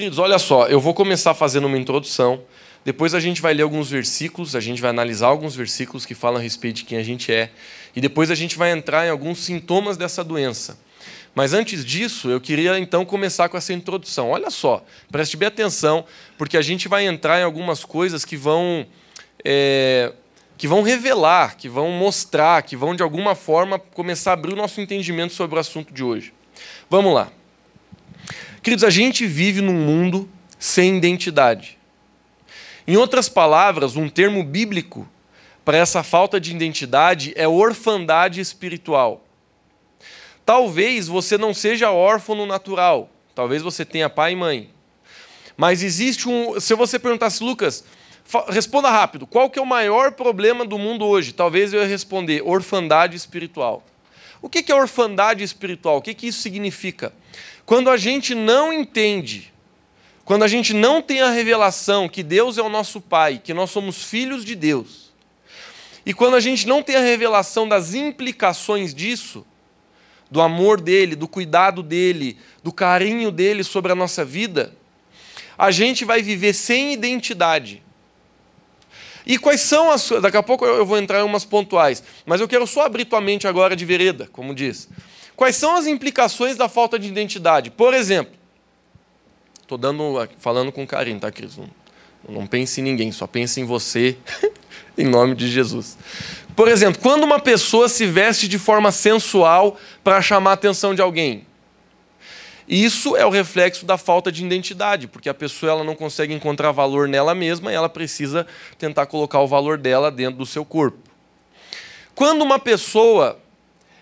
Queridos, olha só, eu vou começar fazendo uma introdução, depois a gente vai ler alguns versículos, a gente vai analisar alguns versículos que falam a respeito de quem a gente é, e depois a gente vai entrar em alguns sintomas dessa doença. Mas antes disso, eu queria então começar com essa introdução. Olha só, preste bem atenção, porque a gente vai entrar em algumas coisas que vão, é, que vão revelar, que vão mostrar, que vão de alguma forma começar a abrir o nosso entendimento sobre o assunto de hoje. Vamos lá. Queridos, a gente vive num mundo sem identidade. Em outras palavras, um termo bíblico para essa falta de identidade é orfandade espiritual. Talvez você não seja órfão natural, talvez você tenha pai e mãe. Mas existe um. Se você perguntasse, Lucas, responda rápido, qual que é o maior problema do mundo hoje? Talvez eu ia responder: orfandade espiritual. O que é orfandade espiritual? O que isso significa? Quando a gente não entende, quando a gente não tem a revelação que Deus é o nosso Pai, que nós somos filhos de Deus, e quando a gente não tem a revelação das implicações disso, do amor dele, do cuidado dele, do carinho dele sobre a nossa vida, a gente vai viver sem identidade. E quais são as. Daqui a pouco eu vou entrar em umas pontuais, mas eu quero só abrir tua mente agora de vereda, como diz. Quais são as implicações da falta de identidade? Por exemplo, estou dando, falando com carinho, tá, Cris? Não, não pense em ninguém, só pense em você, em nome de Jesus. Por exemplo, quando uma pessoa se veste de forma sensual para chamar a atenção de alguém, isso é o reflexo da falta de identidade, porque a pessoa ela não consegue encontrar valor nela mesma e ela precisa tentar colocar o valor dela dentro do seu corpo. Quando uma pessoa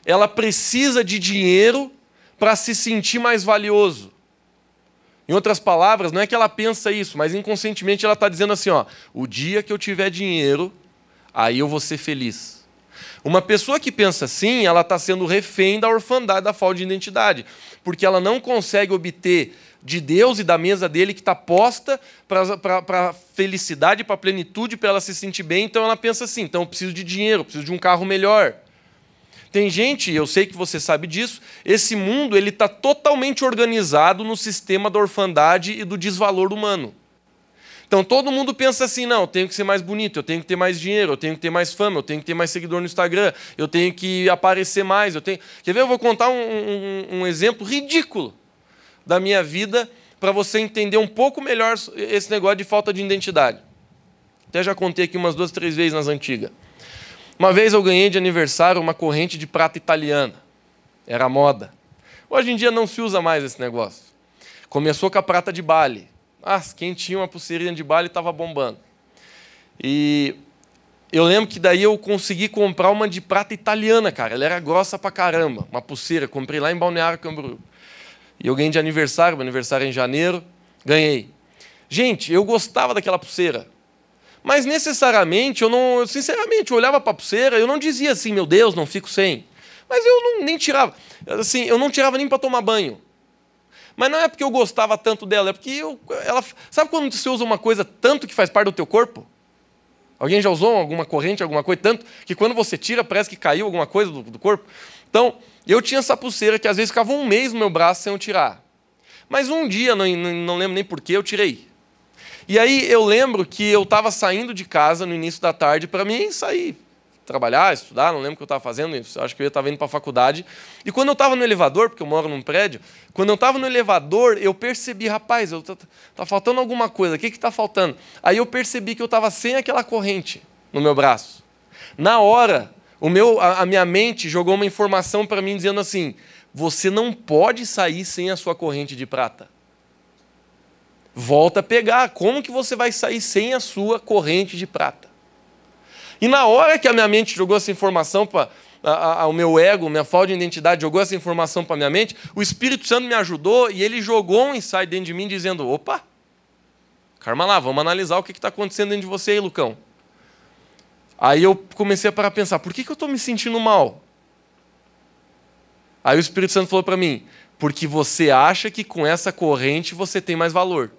ela precisa de dinheiro para se sentir mais valioso. Em outras palavras, não é que ela pensa isso, mas inconscientemente ela está dizendo assim: ó, o dia que eu tiver dinheiro, aí eu vou ser feliz. Uma pessoa que pensa assim, ela está sendo refém da orfandade, da falta de identidade, porque ela não consegue obter de Deus e da mesa dele que está posta para a felicidade, para a plenitude, para ela se sentir bem. Então ela pensa assim: então eu preciso de dinheiro, preciso de um carro melhor. Tem gente, eu sei que você sabe disso, esse mundo ele está totalmente organizado no sistema da orfandade e do desvalor humano. Então todo mundo pensa assim: não, eu tenho que ser mais bonito, eu tenho que ter mais dinheiro, eu tenho que ter mais fama, eu tenho que ter mais seguidor no Instagram, eu tenho que aparecer mais. Eu tenho... Quer ver? Eu vou contar um, um, um exemplo ridículo da minha vida para você entender um pouco melhor esse negócio de falta de identidade. Até já contei aqui umas duas, três vezes nas antigas. Uma vez eu ganhei de aniversário uma corrente de prata italiana. Era moda. Hoje em dia não se usa mais esse negócio. Começou com a prata de Bali. Ah, quem tinha uma pulseirinha de Bali estava bombando. E eu lembro que daí eu consegui comprar uma de prata italiana, cara. Ela era grossa pra caramba. Uma pulseira. Comprei lá em Balneário Camboriú. E eu ganhei de aniversário, meu aniversário é em janeiro. Ganhei. Gente, eu gostava daquela pulseira. Mas necessariamente, eu não. Sinceramente, eu olhava para a pulseira, eu não dizia assim, meu Deus, não fico sem. Mas eu não, nem tirava. Assim, eu não tirava nem para tomar banho. Mas não é porque eu gostava tanto dela, é porque eu, ela. Sabe quando você usa uma coisa tanto que faz parte do teu corpo? Alguém já usou alguma corrente, alguma coisa, tanto que quando você tira, parece que caiu alguma coisa do, do corpo? Então, eu tinha essa pulseira que às vezes ficava um mês no meu braço sem eu tirar. Mas um dia, não, não lembro nem porquê, eu tirei. E aí eu lembro que eu estava saindo de casa no início da tarde para mim sair trabalhar, estudar, não lembro o que eu estava fazendo, acho que eu estava indo para a faculdade. E quando eu estava no elevador, porque eu moro num prédio, quando eu estava no elevador, eu percebi, rapaz, está tá faltando alguma coisa, o que está faltando? Aí eu percebi que eu estava sem aquela corrente no meu braço. Na hora, o meu, a, a minha mente jogou uma informação para mim dizendo assim: você não pode sair sem a sua corrente de prata. Volta a pegar. Como que você vai sair sem a sua corrente de prata? E na hora que a minha mente jogou essa informação para o meu ego, minha falta de identidade, jogou essa informação para a minha mente, o Espírito Santo me ajudou e ele jogou um insight dentro de mim dizendo: opa, calma lá, vamos analisar o que está acontecendo dentro de você aí, Lucão. Aí eu comecei a parar a pensar: por que, que eu estou me sentindo mal? Aí o Espírito Santo falou para mim: porque você acha que com essa corrente você tem mais valor.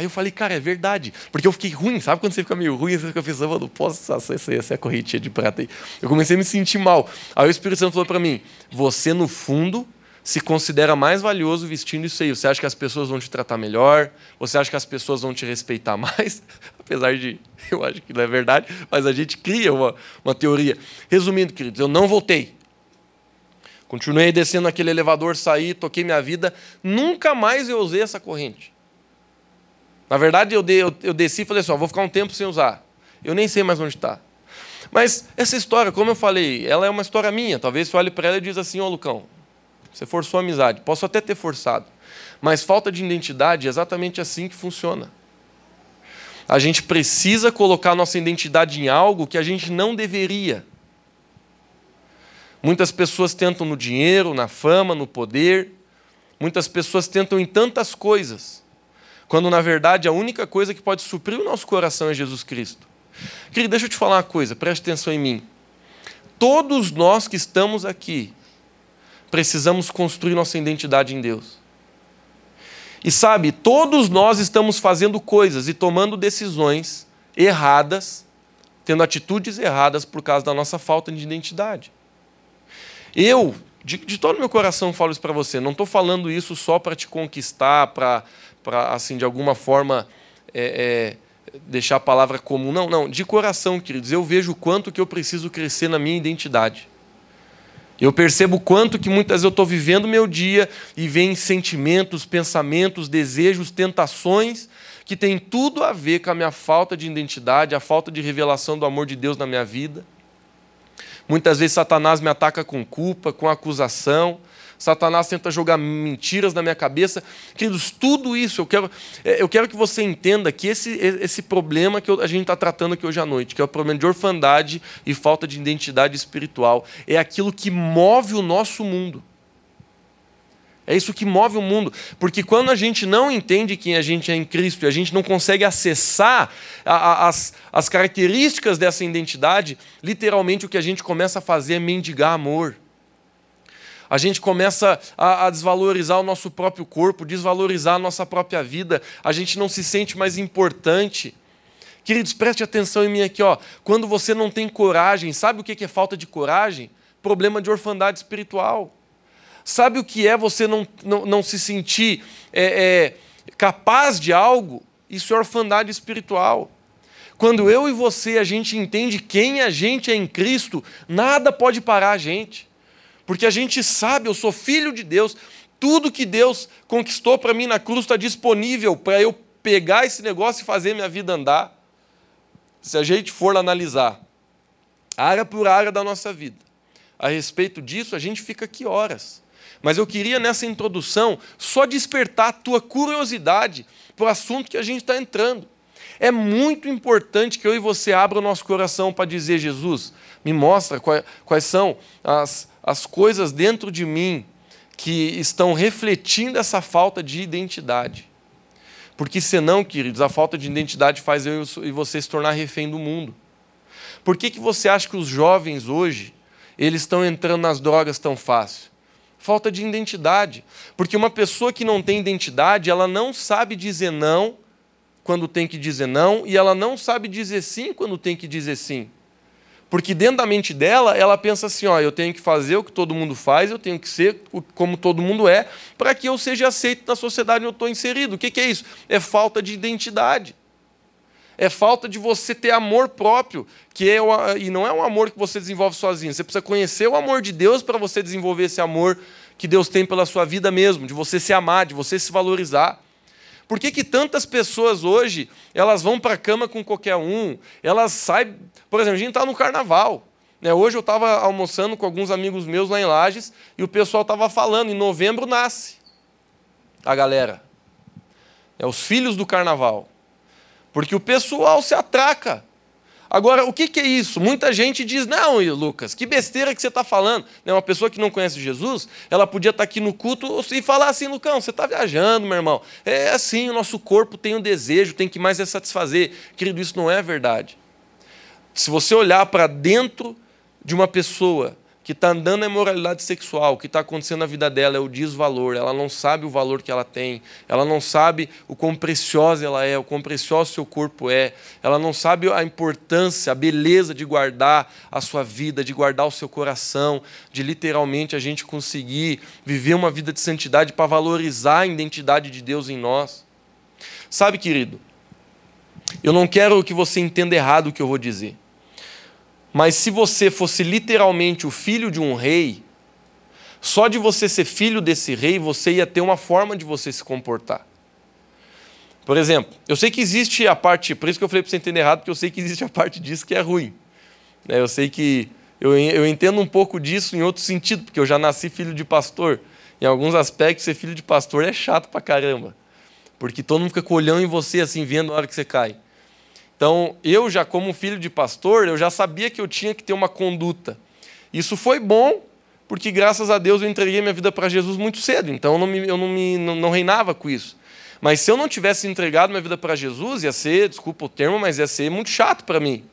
Aí eu falei, cara, é verdade. Porque eu fiquei ruim, sabe quando você fica meio ruim, você fica pensando, não posso essa, essa é a correntinha de prata aí. Eu comecei a me sentir mal. Aí o Espírito Santo falou para mim: você no fundo se considera mais valioso vestindo isso aí. Você acha que as pessoas vão te tratar melhor? Você acha que as pessoas vão te respeitar mais? Apesar de, eu acho que não é verdade, mas a gente cria uma, uma teoria. Resumindo, queridos, eu não voltei. Continuei descendo aquele elevador, saí, toquei minha vida. Nunca mais eu usei essa corrente. Na verdade, eu, de, eu, eu desci e falei assim: ó, vou ficar um tempo sem usar. Eu nem sei mais onde está. Mas essa história, como eu falei, ela é uma história minha. Talvez você olhe para ela e diz assim: Ô Lucão, você forçou a amizade. Posso até ter forçado. Mas falta de identidade é exatamente assim que funciona. A gente precisa colocar nossa identidade em algo que a gente não deveria. Muitas pessoas tentam no dinheiro, na fama, no poder. Muitas pessoas tentam em tantas coisas. Quando na verdade a única coisa que pode suprir o nosso coração é Jesus Cristo. Querido, deixa eu te falar uma coisa, preste atenção em mim. Todos nós que estamos aqui precisamos construir nossa identidade em Deus. E sabe, todos nós estamos fazendo coisas e tomando decisões erradas, tendo atitudes erradas por causa da nossa falta de identidade. Eu, de, de todo meu coração, falo isso para você. Não estou falando isso só para te conquistar, para, assim, de alguma forma, é, é, deixar a palavra comum. Não, não. De coração, queridos, eu vejo o quanto que eu preciso crescer na minha identidade. Eu percebo quanto que muitas vezes eu estou vivendo meu dia e vem sentimentos, pensamentos, desejos, tentações que tem tudo a ver com a minha falta de identidade, a falta de revelação do amor de Deus na minha vida. Muitas vezes Satanás me ataca com culpa, com acusação. Satanás tenta jogar mentiras na minha cabeça. Queridos, tudo isso eu quero, é, eu quero que você entenda que esse, esse problema que a gente está tratando aqui hoje à noite, que é o problema de orfandade e falta de identidade espiritual, é aquilo que move o nosso mundo. É isso que move o mundo. Porque quando a gente não entende quem a gente é em Cristo e a gente não consegue acessar a, a, as, as características dessa identidade, literalmente o que a gente começa a fazer é mendigar amor a gente começa a, a, desvalorizar o nosso próprio corpo, desvalorizar a nossa própria vida, a gente não se sente mais importante. Queridos, preste atenção em mim aqui. Ó. Quando você não tem coragem, sabe o que é falta de coragem? Problema de orfandade espiritual. Sabe o que é você não, não, não se sentir é, é, capaz de algo? Isso é orfandade espiritual. Quando eu e você a gente entende quem a gente é em Cristo, nada pode parar a gente porque a gente sabe, eu sou filho de Deus, tudo que Deus conquistou para mim na cruz está disponível para eu pegar esse negócio e fazer minha vida andar. Se a gente for analisar área por área da nossa vida, a respeito disso, a gente fica aqui horas. Mas eu queria nessa introdução só despertar a tua curiosidade para o assunto que a gente está entrando. É muito importante que eu e você abra o nosso coração para dizer, Jesus, me mostra quais, são as, as coisas dentro de mim que estão refletindo essa falta de identidade. Porque senão, queridos, a falta de identidade faz eu e você se tornar refém do mundo. Por que, que você acha que os jovens hoje eles estão entrando nas drogas tão fácil? Falta de identidade. Porque uma pessoa que não tem identidade, ela não sabe dizer não quando tem que dizer não, e ela não sabe dizer sim quando tem que dizer sim. Porque dentro da mente dela, ela pensa assim: ó, eu tenho que fazer o que todo mundo faz, eu tenho que ser como todo mundo é, para que eu seja aceito na sociedade onde eu estou inserido. O que, que é isso? É falta de identidade. É falta de você ter amor próprio, que é o, e não é um amor que você desenvolve sozinho. Você precisa conhecer o amor de Deus para você desenvolver esse amor que Deus tem pela sua vida mesmo, de você se amar, de você se valorizar. Por que, que tantas pessoas hoje elas vão para a cama com qualquer um? Elas saem. Por exemplo, a gente está no carnaval. Né? Hoje eu estava almoçando com alguns amigos meus lá em Lages e o pessoal estava falando: em novembro nasce a galera. É os filhos do carnaval. Porque o pessoal se atraca. Agora, o que, que é isso? Muita gente diz: não, Lucas, que besteira que você está falando. Né, uma pessoa que não conhece Jesus, ela podia estar tá aqui no culto e falar assim: Lucão, você está viajando, meu irmão. É assim, o nosso corpo tem um desejo, tem que mais é satisfazer. Querido, isso não é verdade. Se você olhar para dentro de uma pessoa, que está andando na imoralidade sexual, o que está acontecendo na vida dela é o desvalor, ela não sabe o valor que ela tem, ela não sabe o quão preciosa ela é, o quão precioso seu corpo é, ela não sabe a importância, a beleza de guardar a sua vida, de guardar o seu coração, de literalmente a gente conseguir viver uma vida de santidade para valorizar a identidade de Deus em nós. Sabe, querido, eu não quero que você entenda errado o que eu vou dizer. Mas se você fosse literalmente o filho de um rei, só de você ser filho desse rei, você ia ter uma forma de você se comportar. Por exemplo, eu sei que existe a parte, por isso que eu falei para você entender errado, porque eu sei que existe a parte disso que é ruim. Né, eu sei que eu, eu entendo um pouco disso em outro sentido, porque eu já nasci filho de pastor. Em alguns aspectos, ser filho de pastor é chato pra caramba. Porque todo mundo fica colhão em você, assim, vendo a hora que você cai. Então, eu já como filho de pastor, eu já sabia que eu tinha que ter uma conduta. Isso foi bom, porque graças a Deus eu entreguei minha vida para Jesus muito cedo, então eu não, me, eu não, me, não, não reinava com isso. Mas se eu não tivesse entregado minha vida para Jesus, ia ser, desculpa o termo, mas ia ser muito chato para mim.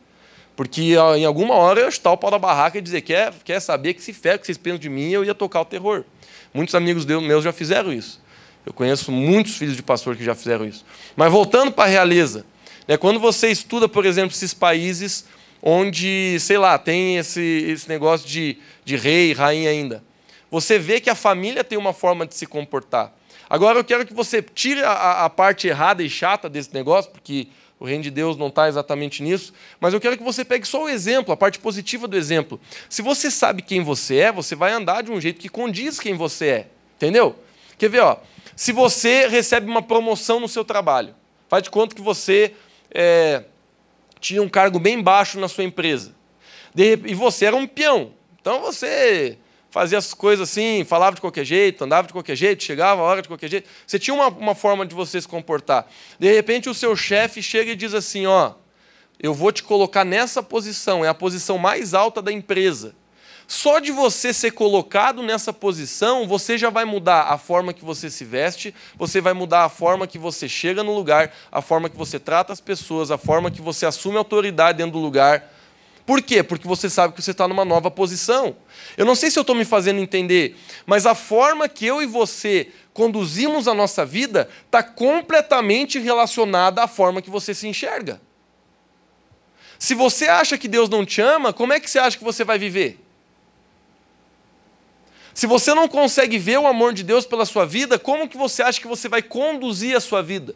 Porque em alguma hora eu ia estar o pau da barraca e dizer, quer, quer saber que se ferra que vocês pensam de mim, eu ia tocar o terror. Muitos amigos meus já fizeram isso. Eu conheço muitos filhos de pastor que já fizeram isso. Mas voltando para a realeza, né? Quando você estuda, por exemplo, esses países onde, sei lá, tem esse, esse negócio de, de rei, rainha ainda, você vê que a família tem uma forma de se comportar. Agora eu quero que você tire a, a parte errada e chata desse negócio, porque o reino de Deus não está exatamente nisso, mas eu quero que você pegue só o exemplo, a parte positiva do exemplo. Se você sabe quem você é, você vai andar de um jeito que condiz quem você é. Entendeu? Quer ver, ó? Se você recebe uma promoção no seu trabalho, faz de conta que você é, tinha um cargo bem baixo na sua empresa. De, e você era um peão. Então você fazia as coisas assim, falava de qualquer jeito, andava de qualquer jeito, chegava a hora de qualquer jeito. Você tinha uma, uma forma de você se comportar. De repente o seu chefe chega e diz assim: ó, eu vou te colocar nessa posição, é a posição mais alta da empresa. Só de você ser colocado nessa posição, você já vai mudar a forma que você se veste, você vai mudar a forma que você chega no lugar, a forma que você trata as pessoas, a forma que você assume autoridade dentro do lugar. Por quê? Porque você sabe que você está numa nova posição. Eu não sei se eu estou me fazendo entender, mas a forma que eu e você conduzimos a nossa vida está completamente relacionada à forma que você se enxerga. Se você acha que Deus não te ama, como é que você acha que você vai viver? Se você não consegue ver o amor de Deus pela sua vida, como que você acha que você vai conduzir a sua vida?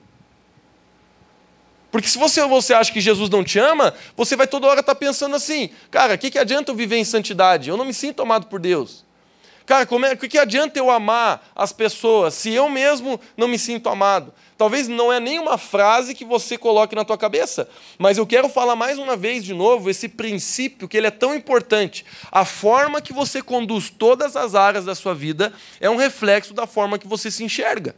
Porque se você, você acha que Jesus não te ama, você vai toda hora estar tá pensando assim, cara, o que, que adianta eu viver em santidade? Eu não me sinto amado por Deus. Cara, como é, o que adianta eu amar as pessoas se eu mesmo não me sinto amado? Talvez não é nenhuma frase que você coloque na tua cabeça, mas eu quero falar mais uma vez de novo esse princípio que ele é tão importante. A forma que você conduz todas as áreas da sua vida é um reflexo da forma que você se enxerga.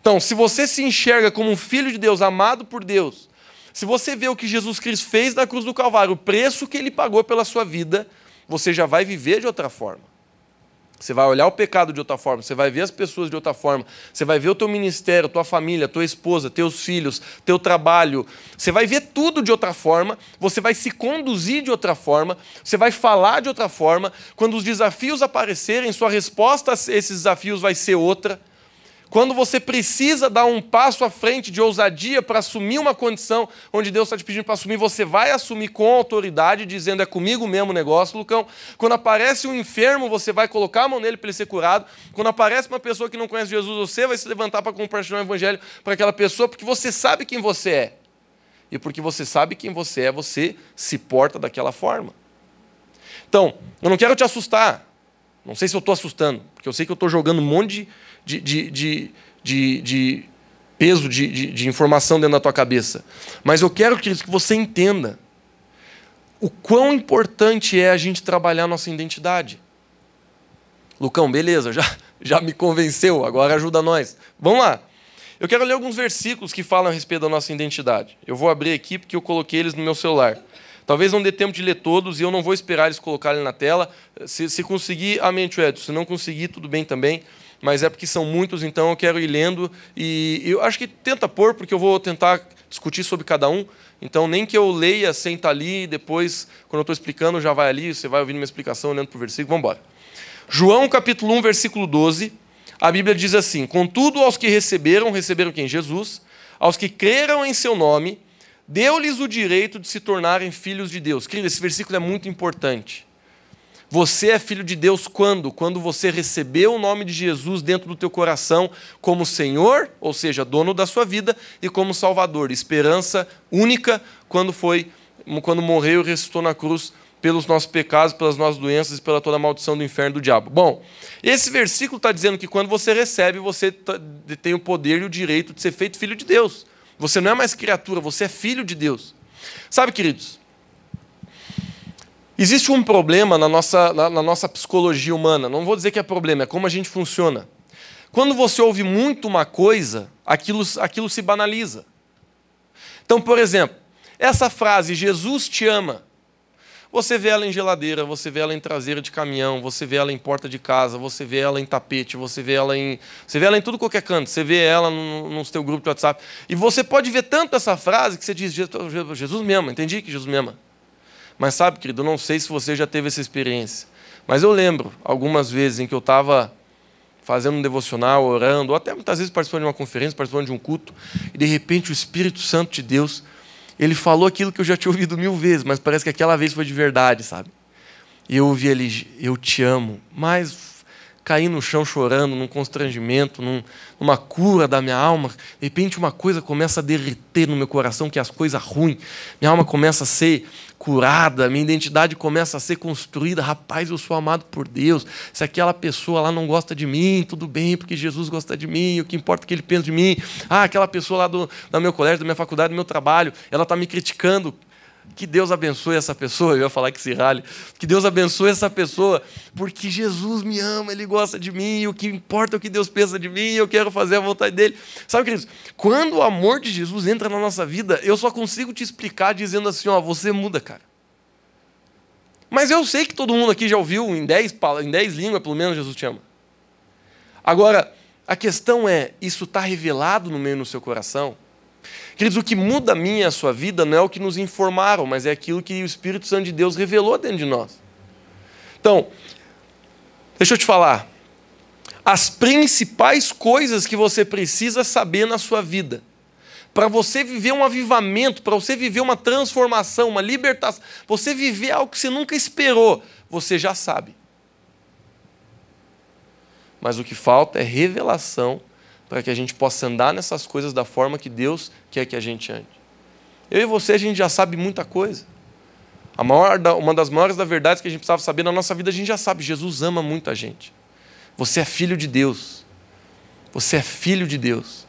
Então, se você se enxerga como um filho de Deus, amado por Deus, se você vê o que Jesus Cristo fez na cruz do Calvário, o preço que ele pagou pela sua vida, você já vai viver de outra forma. Você vai olhar o pecado de outra forma, você vai ver as pessoas de outra forma, você vai ver o teu ministério, tua família, tua esposa, teus filhos, teu trabalho. Você vai ver tudo de outra forma, você vai se conduzir de outra forma, você vai falar de outra forma. Quando os desafios aparecerem, sua resposta a esses desafios vai ser outra. Quando você precisa dar um passo à frente de ousadia para assumir uma condição onde Deus está te pedindo para assumir, você vai assumir com autoridade, dizendo é comigo mesmo o negócio, Lucão. Quando aparece um enfermo, você vai colocar a mão nele para ele ser curado. Quando aparece uma pessoa que não conhece Jesus, você vai se levantar para compartilhar o evangelho para aquela pessoa, porque você sabe quem você é. E porque você sabe quem você é, você se porta daquela forma. Então, eu não quero te assustar. Não sei se eu estou assustando, porque eu sei que eu estou jogando um monte de de, de, de, de, de peso de, de, de, informação dentro da tua cabeça. Mas eu quero que você entenda o quão importante é a gente trabalhar a nossa identidade. Lucão, beleza, já, já me convenceu, agora ajuda nós. Vamos lá. Eu quero ler alguns versículos que falam a respeito da nossa identidade. Eu vou abrir aqui porque eu coloquei eles no meu celular. Talvez não dê tempo de ler todos e eu não vou esperar eles colocarem na tela. Se, se conseguir, amém, Edson. Se não conseguir, tudo bem também mas é porque são muitos, então eu quero ir lendo. E eu acho que tenta pôr, porque eu vou tentar discutir sobre cada um. Então, nem que eu leia, senta ali, depois, quando eu estou explicando, já vai ali, você vai ouvindo minha explicação, olhando para o versículo, vamos embora. João capítulo 1, versículo 12, a Bíblia diz assim: Contudo, aos que receberam, receberam quem? Jesus, aos que creram em seu nome, deu-lhes o direito de se tornarem filhos de Deus. Querido, esse versículo é muito importante. Você é filho de Deus quando? Quando você recebeu o nome de Jesus dentro do teu coração como Senhor, ou seja, dono da sua vida, e como Salvador, esperança única quando foi quando morreu e ressuscitou na cruz pelos nossos pecados, pelas nossas doenças e pela toda a maldição do inferno do diabo. Bom, esse versículo está dizendo que quando você recebe, você tem o poder e o direito de ser feito filho de Deus. Você não é mais criatura, você é filho de Deus. Sabe, queridos, existe um problema na nossa, na, na nossa psicologia humana. Não vou dizer que é problema, é como a gente funciona. Quando você ouve muito uma coisa, aquilo, aquilo se banaliza. Então, por exemplo, essa frase, Jesus te ama, você vê ela em geladeira, você vê ela em traseira de caminhão, você vê ela em porta de casa, você vê ela em tapete, você vê ela em. Você vê ela em tudo qualquer canto, você vê ela no, no seu grupo de WhatsApp. E você pode ver tanto essa frase que você diz, Jesus me ama, entendi que Jesus me ama. Mas sabe, querido, eu não sei se você já teve essa experiência. Mas eu lembro algumas vezes em que eu estava fazendo um devocional, orando, ou até muitas vezes participando de uma conferência, participando de um culto, e de repente o Espírito Santo de Deus ele falou aquilo que eu já tinha ouvido mil vezes, mas parece que aquela vez foi de verdade, sabe? E eu ouvi ele, eu te amo, mas caí no chão chorando, num constrangimento, num, numa cura da minha alma. De repente, uma coisa começa a derreter no meu coração, que é as coisas ruins. Minha alma começa a ser curada, minha identidade começa a ser construída. Rapaz, eu sou amado por Deus. Se aquela pessoa lá não gosta de mim, tudo bem, porque Jesus gosta de mim, o que importa é que ele pensa de mim. Ah, aquela pessoa lá do, do meu colégio, da minha faculdade, do meu trabalho, ela está me criticando. Que Deus abençoe essa pessoa. Eu ia falar que se rale. Que Deus abençoe essa pessoa, porque Jesus me ama, Ele gosta de mim, o que importa é o que Deus pensa de mim, eu quero fazer a vontade dele. Sabe, queridos, quando o amor de Jesus entra na nossa vida, eu só consigo te explicar dizendo assim: ó, você muda, cara. Mas eu sei que todo mundo aqui já ouviu em dez, em dez línguas, pelo menos, Jesus te ama. Agora, a questão é: isso está revelado no meio do seu coração? Queridos, o que muda a minha e a sua vida não é o que nos informaram, mas é aquilo que o Espírito Santo de Deus revelou dentro de nós. Então, deixa eu te falar. As principais coisas que você precisa saber na sua vida, para você viver um avivamento, para você viver uma transformação, uma libertação, você viver algo que você nunca esperou, você já sabe. Mas o que falta é revelação para que a gente possa andar nessas coisas da forma que Deus quer que a gente ande. Eu e você, a gente já sabe muita coisa. A maior, uma das maiores das verdades que a gente precisava saber na nossa vida, a gente já sabe. Jesus ama muita gente. Você é filho de Deus. Você é filho de Deus.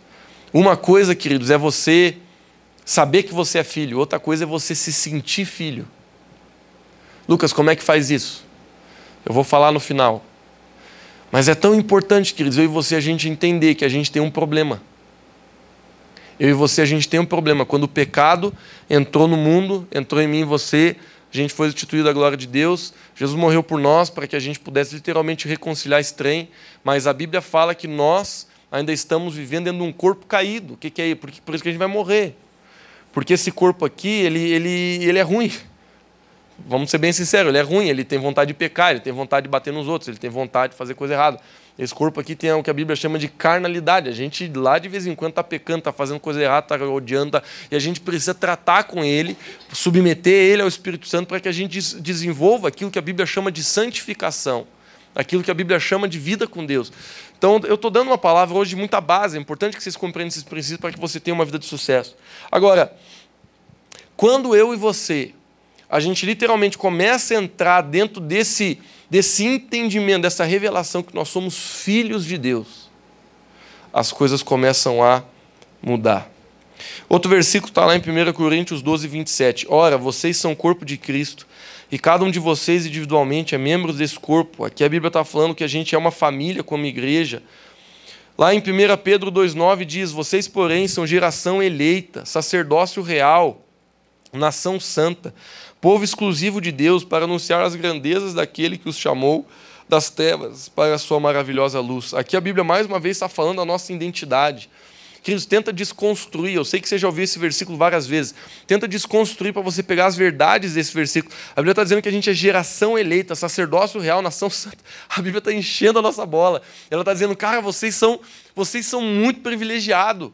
Uma coisa, queridos, é você saber que você é filho. Outra coisa é você se sentir filho. Lucas, como é que faz isso? Eu vou falar no final. Mas é tão importante, queridos, eu e você a gente entender que a gente tem um problema. Eu e você a gente tem um problema. Quando o pecado entrou no mundo, entrou em mim e você, a gente foi instituído da glória de Deus. Jesus morreu por nós para que a gente pudesse literalmente reconciliar esse trem. Mas a Bíblia fala que nós ainda estamos vivendo dentro de um corpo caído. O que, que é isso? Por isso que a gente vai morrer. Porque esse corpo aqui, ele, ele, ele é ruim vamos ser bem sinceros, ele é ruim, ele tem vontade de pecar, ele tem vontade de bater nos outros, ele tem vontade de fazer coisa errada. Esse corpo aqui tem o que a Bíblia chama de carnalidade. A gente lá de vez em quando está pecando, está fazendo coisa errada, está odiando, tá... e a gente precisa tratar com ele, submeter ele ao Espírito Santo para que a gente desenvolva aquilo que a Bíblia chama de santificação, aquilo que a Bíblia chama de vida com Deus. Então, eu estou dando uma palavra hoje de muita base, é importante que vocês compreendam esses princípios para que você tenha uma vida de sucesso. Agora, quando eu e você a gente literalmente começa a entrar dentro desse, desse entendimento, dessa revelação que nós somos filhos de Deus, as coisas começam a mudar. Outro versículo está lá em 1 Coríntios 12, 27. Ora, vocês são corpo de Cristo, e cada um de vocês individualmente é membro desse corpo. Aqui a Bíblia está falando que a gente é uma família como igreja. Lá em 1 Pedro 2,9 diz: Vocês, porém, são geração eleita, sacerdócio real, nação santa, povo exclusivo de Deus, para anunciar as grandezas daquele que os chamou das trevas para a sua maravilhosa luz. Aqui a Bíblia mais uma vez está falando da nossa identidade. Queridos, tenta desconstruir. Eu sei que você já ouviu esse versículo várias vezes. Tenta desconstruir para você pegar as verdades desse versículo. A Bíblia está dizendo que a gente é geração eleita, sacerdócio real, nação santa. A Bíblia está enchendo a nossa bola. Ela está dizendo, cara, vocês são, vocês são muito privilegiados.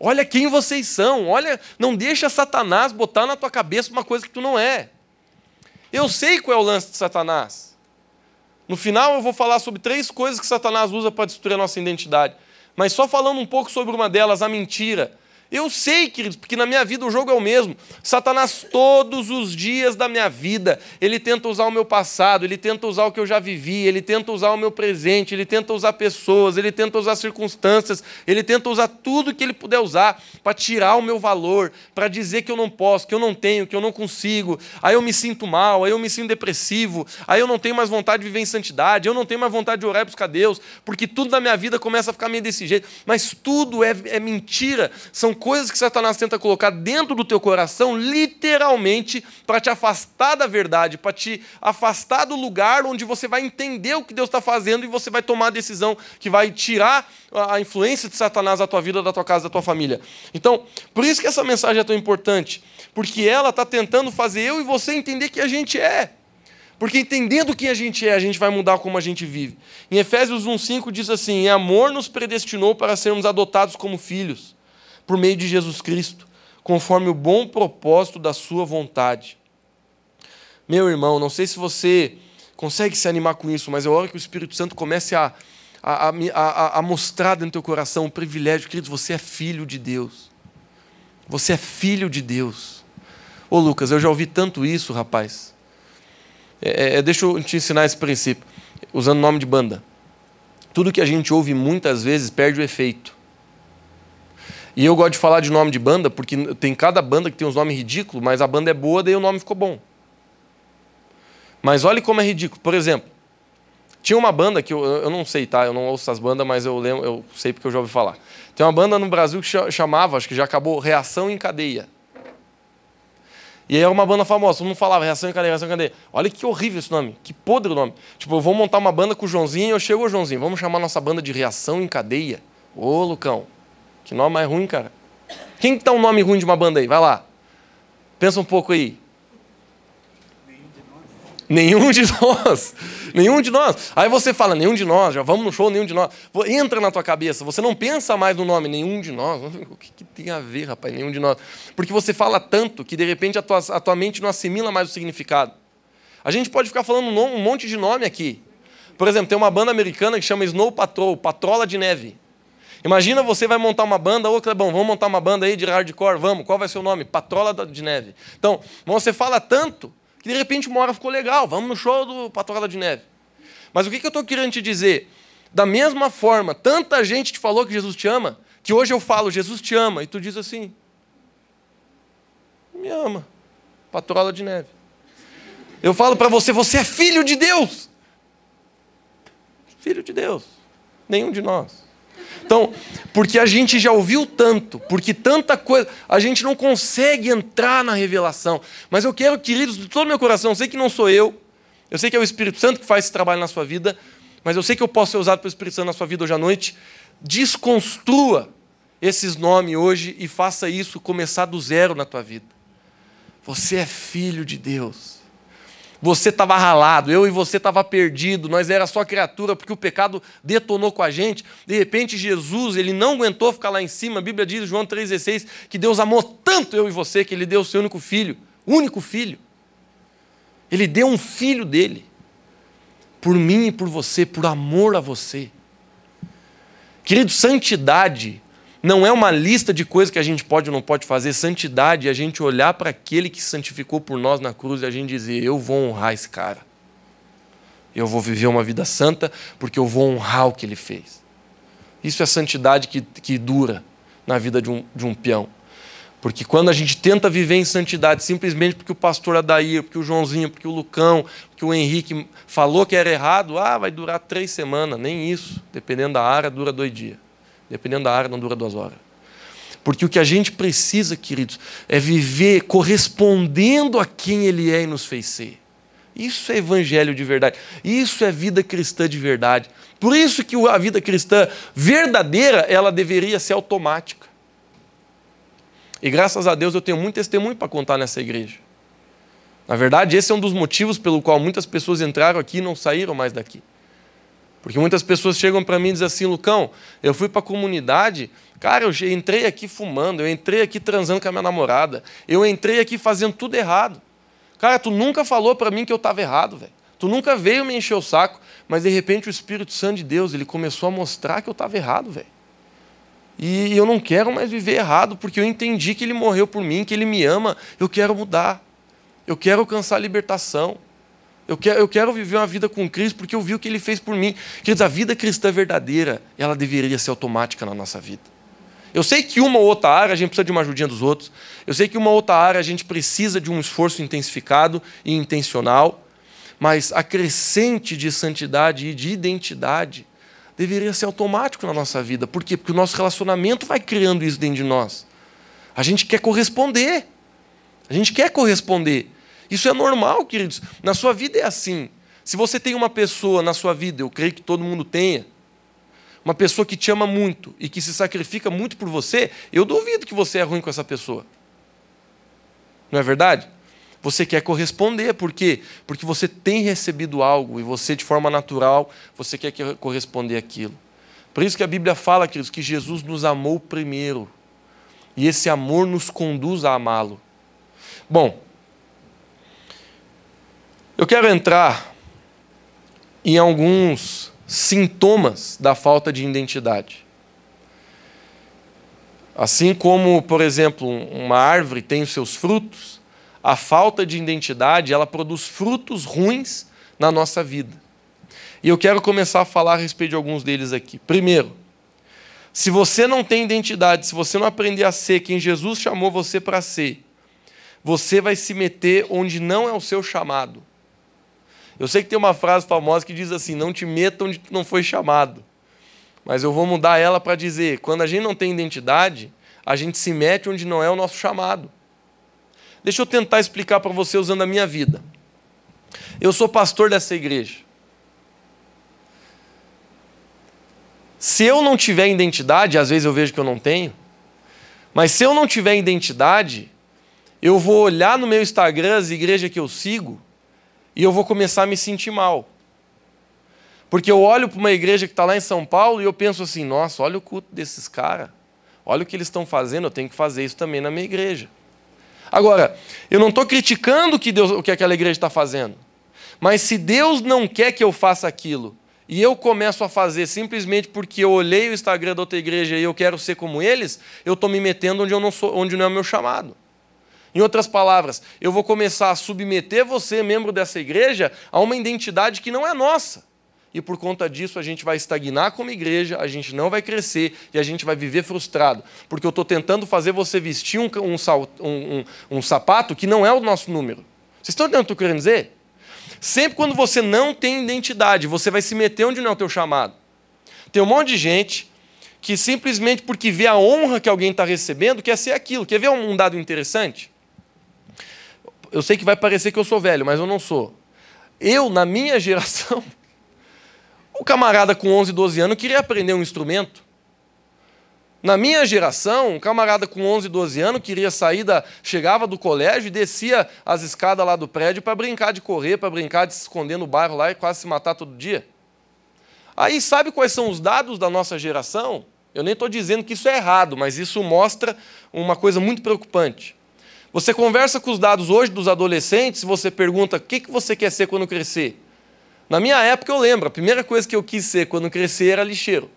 Olha quem vocês são. Olha, não deixa Satanás botar na tua cabeça uma coisa que tu não é. Eu sei qual é o lance de Satanás. No final eu vou falar sobre três coisas que Satanás usa para destruir a nossa identidade. Mas só falando um pouco sobre uma delas, a mentira. Eu sei, queridos, porque na minha vida o jogo é o mesmo. Satanás, todos os dias da minha vida, ele tenta usar o meu passado, ele tenta usar o que eu já vivi, ele tenta usar o meu presente, ele tenta usar pessoas, ele tenta usar circunstâncias, ele tenta usar tudo que ele puder usar para tirar o meu valor, para dizer que eu não posso, que eu não tenho, que eu não consigo. Aí eu me sinto mal, aí eu me sinto depressivo, aí eu não tenho mais vontade de viver em santidade, eu não tenho mais vontade de orar e buscar Deus, porque tudo na minha vida começa a ficar meio desse jeito. Mas tudo é, é mentira, são coisas que Satanás tenta colocar dentro do teu coração, literalmente, para te afastar da verdade, para te afastar do lugar onde você vai entender o que Deus está fazendo e você vai tomar a decisão que vai tirar a influência de Satanás da tua vida, da tua casa, da tua família. Então, por isso que essa mensagem é tão importante, porque ela está tentando fazer eu e você entender que a gente é. Porque entendendo quem a gente é, a gente vai mudar como a gente vive. Em Efésios 1,5 diz assim: Em amor nos predestinou para sermos adotados como filhos por meio de Jesus Cristo, conforme o bom propósito da Sua vontade. Meu irmão, não sei se você consegue se animar com isso, mas é hora que o Espírito Santo comece a, a, a, a mostrar dentro do teu coração o privilégio, queridos, você é filho de Deus. Você é filho de Deus. Ô Lucas, eu já ouvi tanto isso, rapaz. É, é, deixa eu te ensinar esse princípio, usando o nome de banda. Tudo que a gente ouve muitas vezes perde o efeito. E eu gosto de falar de nome de banda, porque tem cada banda que tem uns nomes ridículos, mas a banda é boa, daí o nome ficou bom. Mas olhe como é ridículo. Por exemplo, tinha uma banda que eu, eu não sei, tá? Eu não ouço essas bandas, mas eu lembro, eu sei porque eu já ouvi falar. Tem uma banda no Brasil que chamava, acho que já acabou, Reação em Cadeia. E aí era uma banda famosa, todo mundo falava Reação em Cadeia, Reação em Cadeia. Olha que horrível esse nome, que podre o nome. Tipo, eu vou montar uma banda com o Joãozinho eu chego, ô Joãozinho, vamos chamar nossa banda de Reação em Cadeia? Ô, Lucão, que nome mais ruim, cara. Quem que tá um nome ruim de uma banda aí? Vai lá. Pensa um pouco aí. Nenhum de nós. Nenhum de nós. Aí você fala, nenhum de nós, já vamos no show, nenhum de nós. Entra na tua cabeça, você não pensa mais no nome, nenhum de nós. O que, que tem a ver, rapaz, nenhum de nós? Porque você fala tanto que de repente a tua, a tua mente não assimila mais o significado. A gente pode ficar falando um monte de nome aqui. Por exemplo, tem uma banda americana que chama Snow Patrol, Patrola de Neve. Imagina você vai montar uma banda, ô Clebão, vamos montar uma banda aí de hardcore, vamos, qual vai ser o nome? Patrola de Neve. Então, você fala tanto que de repente uma hora ficou legal, vamos no show do Patrola de Neve. Mas o que, eu estou querendo te dizer? Da mesma forma, tanta gente te falou que Jesus te ama, que hoje eu falo, Jesus te ama, e tu diz assim, me ama, Patrola de Neve. Eu falo para você, você é filho de Deus. Filho de Deus. Nenhum de nós. Então, porque a gente já ouviu tanto, porque tanta coisa, a gente não consegue entrar na revelação. Mas eu quero, queridos, de todo meu coração, eu sei que não sou eu, eu sei que é o Espírito Santo que faz esse trabalho na sua vida, mas eu sei que eu posso ser usado pelo Espírito Santo na sua vida hoje à noite. Desconstrua esses nomes hoje e faça isso começar do zero na tua vida. Você é filho de Deus. Você estava ralado, eu e você estava perdido, nós era só criatura porque o pecado detonou com a gente. De repente Jesus, ele não aguentou ficar lá em cima. A Bíblia diz, João 3:16, que Deus amou tanto eu e você que ele deu o seu único filho, único filho. Ele deu um filho dele por mim e por você, por amor a você. Querido, santidade não é uma lista de coisas que a gente pode ou não pode fazer. Santidade é a gente olhar para aquele que santificou por nós na cruz e a gente dizer: Eu vou honrar esse cara. Eu vou viver uma vida santa porque eu vou honrar o que ele fez. Isso é santidade que, que dura na vida de um, de um peão. Porque quando a gente tenta viver em santidade simplesmente porque o pastor Adair, porque o Joãozinho, porque o Lucão, porque o Henrique falou que era errado, ah, vai durar três semanas, nem isso. Dependendo da área, dura dois dias. Dependendo da área, não dura duas horas. Porque o que a gente precisa, queridos, é viver correspondendo a quem Ele é e nos fez ser. Isso é evangelho de verdade. Isso é vida cristã de verdade. Por isso que a vida cristã verdadeira, ela deveria ser automática. E graças a Deus eu tenho muito testemunho para contar nessa igreja. Na verdade, esse é um dos motivos pelo qual muitas pessoas entraram aqui e não saíram mais daqui. Porque muitas pessoas chegam para mim e dizem assim, Lucão, eu fui para a comunidade, cara, eu entrei aqui fumando, eu entrei aqui transando com a minha namorada, eu entrei aqui fazendo tudo errado. Cara, tu nunca falou para mim que eu estava errado, velho. Tu nunca veio me encher o saco, mas de repente o Espírito Santo de Deus, ele começou a mostrar que eu estava errado, velho. E eu não quero mais viver errado, porque eu entendi que ele morreu por mim, que ele me ama, eu quero mudar. Eu quero alcançar a libertação. Eu quero, eu quero viver uma vida com Cristo porque eu vi o que Ele fez por mim. Queridos, a vida cristã verdadeira, ela deveria ser automática na nossa vida. Eu sei que uma ou outra área a gente precisa de uma ajudinha dos outros. Eu sei que uma ou outra área a gente precisa de um esforço intensificado e intencional. Mas a crescente de santidade e de identidade deveria ser automático na nossa vida. Por quê? Porque o nosso relacionamento vai criando isso dentro de nós. A gente quer corresponder. A gente quer corresponder. Isso é normal, queridos. Na sua vida é assim. Se você tem uma pessoa na sua vida, eu creio que todo mundo tenha, uma pessoa que te ama muito e que se sacrifica muito por você, eu duvido que você é ruim com essa pessoa. Não é verdade? Você quer corresponder, por quê? Porque você tem recebido algo e você, de forma natural, você quer corresponder aquilo. Por isso que a Bíblia fala, queridos, que Jesus nos amou primeiro. E esse amor nos conduz a amá-lo. Bom, eu quero entrar em alguns sintomas da falta de identidade. Assim como, por exemplo, uma árvore tem os seus frutos, a falta de identidade, ela produz frutos ruins na nossa vida. E eu quero começar a falar a respeito de alguns deles aqui. Primeiro, se você não tem identidade, se você não aprender a ser quem Jesus chamou você para ser, você vai se meter onde não é o seu chamado. Eu sei que tem uma frase famosa que diz assim: não te meta onde não foi chamado. Mas eu vou mudar ela para dizer: quando a gente não tem identidade, a gente se mete onde não é o nosso chamado. Deixa eu tentar explicar para você usando a minha vida. Eu sou pastor dessa igreja. Se eu não tiver identidade, às vezes eu vejo que eu não tenho, mas se eu não tiver identidade, eu vou olhar no meu Instagram as igrejas que eu sigo e eu vou começar a me sentir mal. Porque eu olho para uma igreja que está lá em São Paulo e eu penso assim: nossa, olha o culto desses caras, olha o que eles estão fazendo, eu tenho que fazer isso também na minha igreja. Agora, eu não estou criticando o que, Deus, o que aquela igreja está fazendo, mas se Deus não quer que eu faça aquilo e eu começo a fazer simplesmente porque eu olhei o Instagram da outra igreja e eu quero ser como eles, eu estou me metendo onde, eu não sou, onde não é o meu chamado. Em outras palavras, eu vou começar a submeter você, membro dessa igreja, a uma identidade que não é nossa. E por conta disso a gente vai estagnar como igreja, a gente não vai crescer e a gente vai viver frustrado. Porque eu estou tentando fazer você vestir um, um, um, um, sapato que não é o nosso número. Vocês estão entendendo o que eu estou querendo dizer? Sempre quando você não tem identidade, você vai se meter onde não é o teu chamado. Tem um monte de gente que simplesmente porque vê a honra que alguém está recebendo, quer ser aquilo. Quer ver um dado interessante? Eu sei que vai parecer que eu sou velho, mas eu não sou. Eu, na minha geração, o camarada com 11, 12 anos queria aprender um instrumento. Na minha geração, um camarada com 11, 12 anos queria sair da. chegava do colégio e descia as escadas lá do prédio para brincar de correr, para brincar de se esconder no bairro lá e quase se matar todo dia. Aí, sabe quais são os dados da nossa geração? Eu nem estou dizendo que isso é errado, mas isso mostra uma coisa muito preocupante. Você conversa com os dados hoje dos adolescentes, você pergunta o que você quer ser quando crescer. Na minha época eu lembro, a primeira coisa que eu quis ser quando crescer era lixeiro.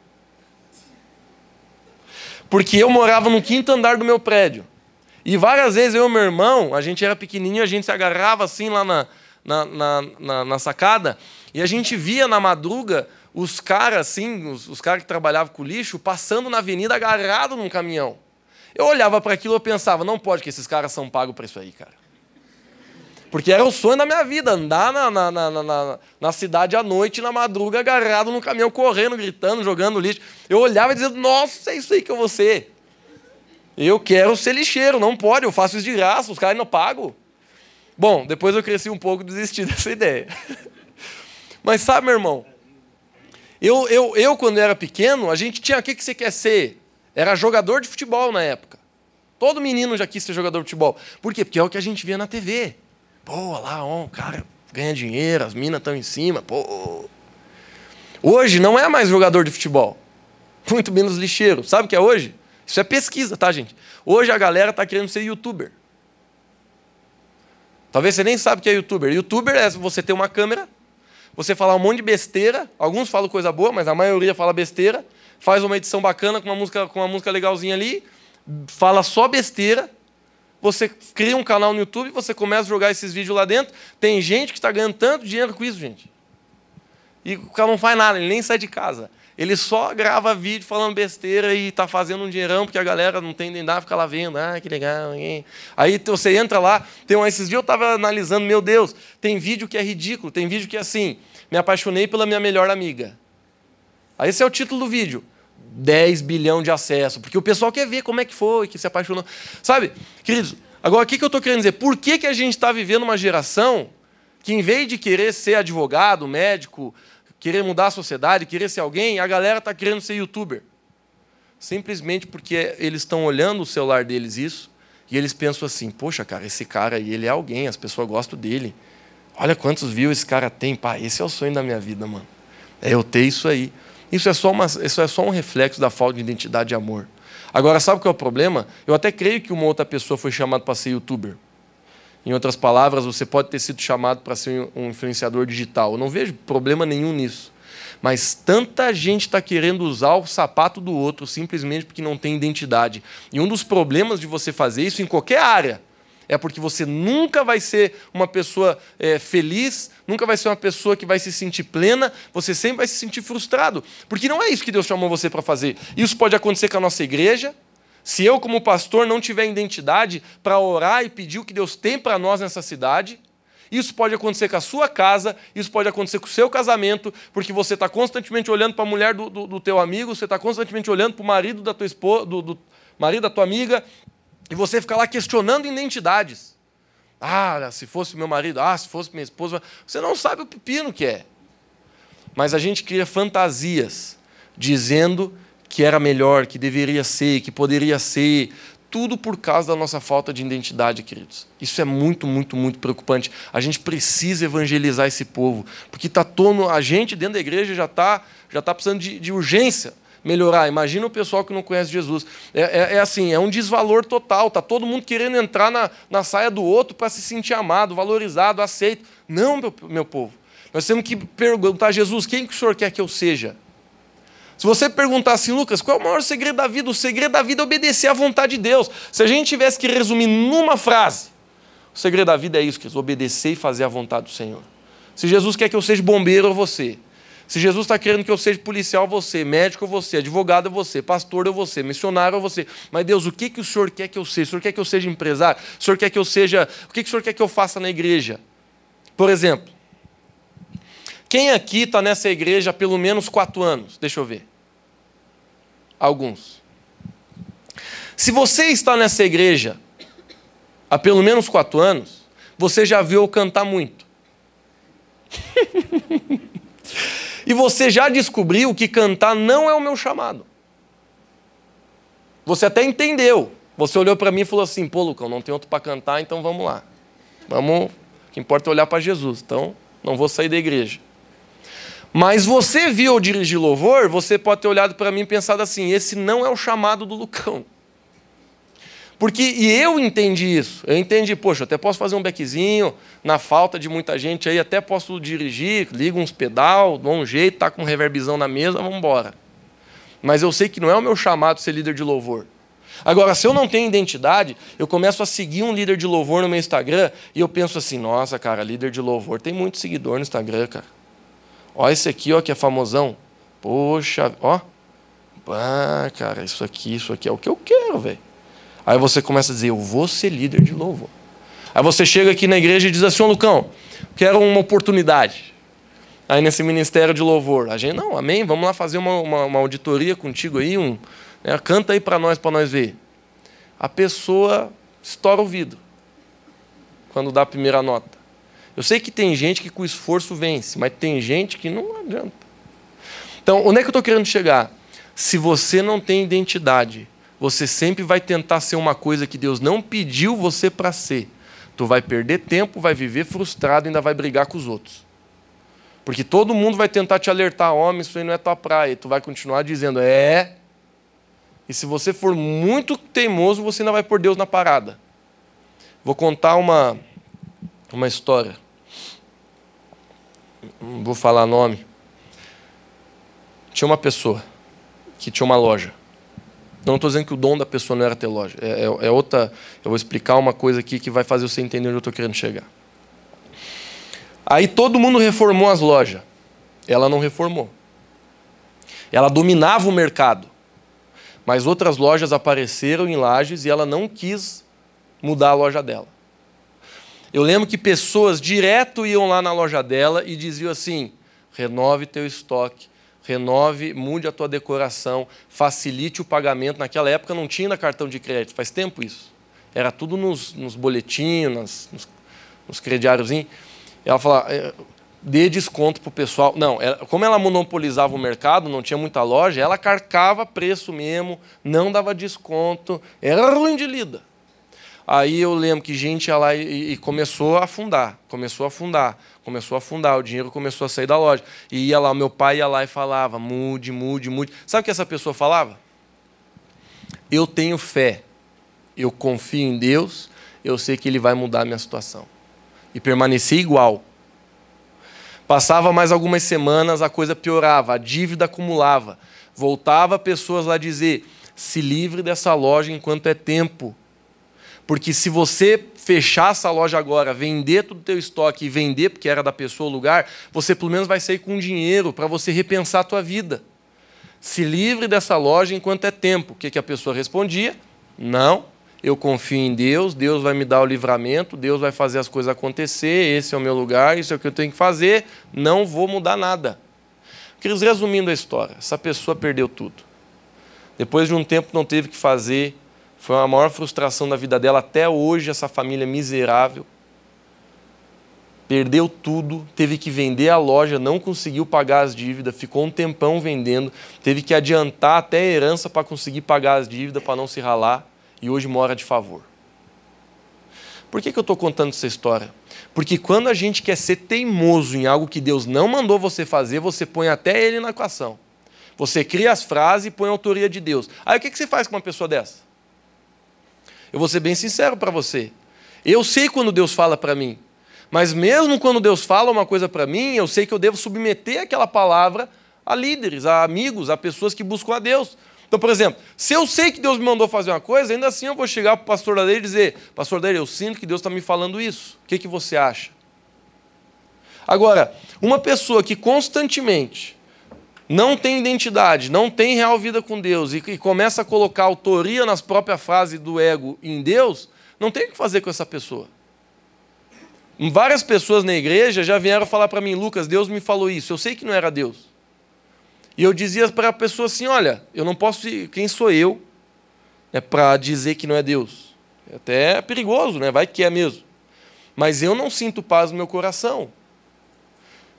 Porque eu morava no quinto andar do meu prédio. E várias vezes eu e meu irmão, a gente era pequenininho, a gente se agarrava assim lá na, na, na, na, na sacada, e a gente via na madruga os caras assim, os, os caras que trabalhavam com lixo, passando na avenida agarrado num caminhão. Eu olhava para aquilo e pensava, não pode que esses caras são pagos para isso aí, cara. Porque era o sonho da minha vida, andar na, na, na, na, na cidade à noite, na madruga, agarrado no caminhão, correndo, gritando, jogando lixo. Eu olhava e dizia, nossa, é isso aí que eu vou ser. Eu quero ser lixeiro, não pode, eu faço isso de graça, os caras não pagam. Bom, depois eu cresci um pouco e desisti dessa ideia. Mas sabe, meu irmão, eu, eu, eu quando era pequeno, a gente tinha o que, que você quer ser? Era jogador de futebol na época. Todo menino já quis ser jogador de futebol. Por quê? Porque é o que a gente via na TV. Pô, lá, ó, o cara ganha dinheiro, as minas estão em cima, pô. Hoje não é mais jogador de futebol. Muito menos lixeiro. Sabe o que é hoje? Isso é pesquisa, tá, gente? Hoje a galera está querendo ser youtuber. Talvez você nem sabe o que é youtuber. Youtuber é você ter uma câmera, você falar um monte de besteira, alguns falam coisa boa, mas a maioria fala besteira, faz uma edição bacana com uma música, com uma música legalzinha ali, fala só besteira, você cria um canal no YouTube, você começa a jogar esses vídeos lá dentro, tem gente que está ganhando tanto dinheiro com isso, gente. E o cara não faz nada, ele nem sai de casa. Ele só grava vídeo falando besteira e está fazendo um dinheirão, porque a galera não tem nem dá, fica lá vendo. Ah, que legal. Hein? Aí você entra lá, tem um, esses dias eu estava analisando, meu Deus, tem vídeo que é ridículo, tem vídeo que é assim, me apaixonei pela minha melhor amiga. Aí esse é o título do vídeo. 10 bilhão de acesso, porque o pessoal quer ver como é que foi, que se apaixonou. Sabe, queridos, agora o que eu estou querendo dizer? Por que, que a gente está vivendo uma geração que, em vez de querer ser advogado, médico, querer mudar a sociedade, querer ser alguém, a galera está querendo ser youtuber. Simplesmente porque eles estão olhando o celular deles isso e eles pensam assim: poxa, cara, esse cara aí, ele é alguém, as pessoas gostam dele. Olha quantos views esse cara tem. Pá, esse é o sonho da minha vida, mano. É eu ter isso aí. Isso é só, uma, isso é só um reflexo da falta de identidade e amor. Agora, sabe qual é o problema? Eu até creio que uma outra pessoa foi chamada para ser youtuber. Em outras palavras, você pode ter sido chamado para ser um influenciador digital. Eu não vejo problema nenhum nisso. Mas tanta gente está querendo usar o sapato do outro simplesmente porque não tem identidade. E um dos problemas de você fazer isso em qualquer área é porque você nunca vai ser uma pessoa é, feliz, nunca vai ser uma pessoa que vai se sentir plena, você sempre vai se sentir frustrado. Porque não é isso que Deus chamou você para fazer. Isso pode acontecer com a nossa igreja, se eu, como pastor, não tiver identidade para orar e pedir o que Deus tem para nós nessa cidade, isso pode acontecer com a sua casa, isso pode acontecer com o seu casamento, porque você está constantemente olhando para a mulher do, do, do, teu amigo, você está constantemente olhando para o marido da tua esposa, do, do marido da tua amiga, e você fica lá questionando identidades. Ah, se fosse meu marido, ah, se fosse minha esposa. Você não sabe o pepino que é. Mas a gente cria fantasias, dizendo que era melhor, que deveria ser, que poderia ser, tudo por causa da nossa falta de identidade, queridos. Isso é muito, muito, muito preocupante. A gente precisa evangelizar esse povo, porque tá todo, a gente dentro da igreja já está já tá precisando de, de urgência melhorar. Imagina o pessoal que não conhece Jesus. É, é, é assim, é um desvalor total. Tá todo mundo querendo entrar na, na saia do outro para se sentir amado, valorizado, aceito. Não, meu, meu povo. Nós temos que perguntar a Jesus, quem que o Senhor quer que eu seja? Se você perguntar assim, Lucas, qual é o maior segredo da vida? O segredo da vida é obedecer à vontade de Deus. Se a gente tivesse que resumir numa frase, o segredo da vida é isso, que obedecer e fazer a vontade do Senhor. Se Jesus quer que eu seja bombeiro, eu você. Se Jesus está querendo que eu seja policial, você, médico, você, advogado, você, pastor, você, missionário, você. Mas Deus, o que, que o Senhor quer que eu seja? O Senhor quer que eu seja empresário? O Senhor quer que eu seja. O que, que o Senhor quer que eu faça na igreja? Por exemplo, quem aqui está nessa igreja há pelo menos quatro anos? Deixa eu ver. Alguns. Se você está nessa igreja há pelo menos quatro anos, você já viu eu cantar muito. e você já descobriu que cantar não é o meu chamado. Você até entendeu. Você olhou para mim e falou assim: pô, Lucão, não tem outro para cantar, então vamos lá. Vamos. O que importa é olhar para Jesus. Então, não vou sair da igreja. Mas você viu eu dirigir louvor, você pode ter olhado para mim e pensado assim: esse não é o chamado do Lucão. Porque, e eu entendi isso. Eu entendi, poxa, até posso fazer um beckzinho, na falta de muita gente aí, até posso dirigir, ligo uns pedal, dou um jeito, tá com um reverbizão na mesa, vamos embora. Mas eu sei que não é o meu chamado ser líder de louvor. Agora, se eu não tenho identidade, eu começo a seguir um líder de louvor no meu Instagram e eu penso assim: nossa, cara, líder de louvor tem muito seguidor no Instagram, cara. Ó, esse aqui, ó, que é famosão. Poxa, ó. Ah, cara, isso aqui, isso aqui é o que eu quero, velho. Aí você começa a dizer, eu vou ser líder de louvor. Aí você chega aqui na igreja e diz assim, ô Lucão, quero uma oportunidade. Aí nesse ministério de louvor, a gente, não, amém, vamos lá fazer uma, uma, uma auditoria contigo aí, um, né, canta aí para nós, para nós ver. A pessoa estoura o vidro. quando dá a primeira nota. Eu sei que tem gente que com esforço vence, mas tem gente que não adianta. Então, onde é que eu estou querendo chegar? Se você não tem identidade, você sempre vai tentar ser uma coisa que Deus não pediu você para ser. Tu vai perder tempo, vai viver frustrado e ainda vai brigar com os outros. Porque todo mundo vai tentar te alertar, homem, isso aí não é tua praia. E tu vai continuar dizendo, é. E se você for muito teimoso, você ainda vai pôr Deus na parada. Vou contar uma, uma história. Não vou falar nome. Tinha uma pessoa que tinha uma loja. Não estou dizendo que o dom da pessoa não era ter loja. É, é, é, outra. Eu vou explicar uma coisa aqui que vai fazer você entender onde eu estou querendo chegar. Aí todo mundo reformou as lojas. Ela não reformou. Ela dominava o mercado. Mas outras lojas apareceram em lajes e ela não quis mudar a loja dela. Eu lembro que pessoas direto iam lá na loja dela e diziam assim: renove teu estoque, renove, mude a tua decoração, facilite o pagamento. Naquela época não tinha cartão de crédito, faz tempo isso. Era tudo nos, nos boletinhos, nos, nos. Ela falava, é, dê desconto para o pessoal. Não, ela, como ela monopolizava o mercado, não tinha muita loja, ela carcava preço mesmo, não dava desconto, era ruim de lida. Aí eu lembro que gente ia lá e, e, começou a afundar, começou a afundar, começou a afundar, o dinheiro começou a sair da loja. E ia lá, meu pai ia lá e falava: mude, mude, mude. Sabe o que essa pessoa falava? Eu tenho fé, eu confio em Deus, eu sei que Ele vai mudar a minha situação. E permanecer igual. Passava mais algumas semanas, a coisa piorava, a dívida acumulava. Voltava pessoas lá dizer: se livre dessa loja enquanto é tempo porque se você fechar essa loja agora, vender todo o teu estoque e vender porque era da pessoa o lugar, você pelo menos vai sair com dinheiro para você repensar a tua vida. Se livre dessa loja enquanto é tempo. O que, que a pessoa respondia? Não, eu confio em Deus, Deus vai me dar o livramento, Deus vai fazer as coisas acontecer, esse é o meu lugar, isso é o que eu tenho que fazer, não vou mudar nada. Queridos, resumindo a história, essa pessoa perdeu tudo. Depois de um tempo não teve que fazer foi a maior frustração da vida dela até hoje, essa família miserável. Perdeu tudo, teve que vender a loja, não conseguiu pagar as dívidas, ficou um tempão vendendo, teve que adiantar até a herança para conseguir pagar as dívidas, para não se ralar, e hoje mora de favor. Por que, que eu estou contando essa história? Porque quando a gente quer ser teimoso em algo que Deus não mandou você fazer, você põe até ele na equação. Você cria as frases e põe a autoria de Deus. Aí o que, que você faz com uma pessoa dessa? Eu vou ser bem sincero para você. Eu sei quando Deus fala para mim. Mas mesmo quando Deus fala uma coisa para mim, eu sei que eu devo submeter aquela palavra a líderes, a amigos, a pessoas que buscam a Deus. Então, por exemplo, se eu sei que Deus me mandou fazer uma coisa, ainda assim eu vou chegar para o pastor da lei e dizer: Pastor da lei, eu sinto que Deus está me falando isso. O que, que você acha? Agora, uma pessoa que constantemente não tem identidade, não tem real vida com Deus e, e começa a colocar autoria nas próprias frases do ego em Deus, não tem o que fazer com essa pessoa. Várias pessoas na igreja já vieram falar para mim, Lucas, Deus me falou isso. Eu sei que não era Deus. E eu dizia para a pessoa assim: olha, eu não posso. Quem sou eu né, para dizer que não é Deus? É até perigoso, né? Vai que é mesmo. Mas eu não sinto paz no meu coração.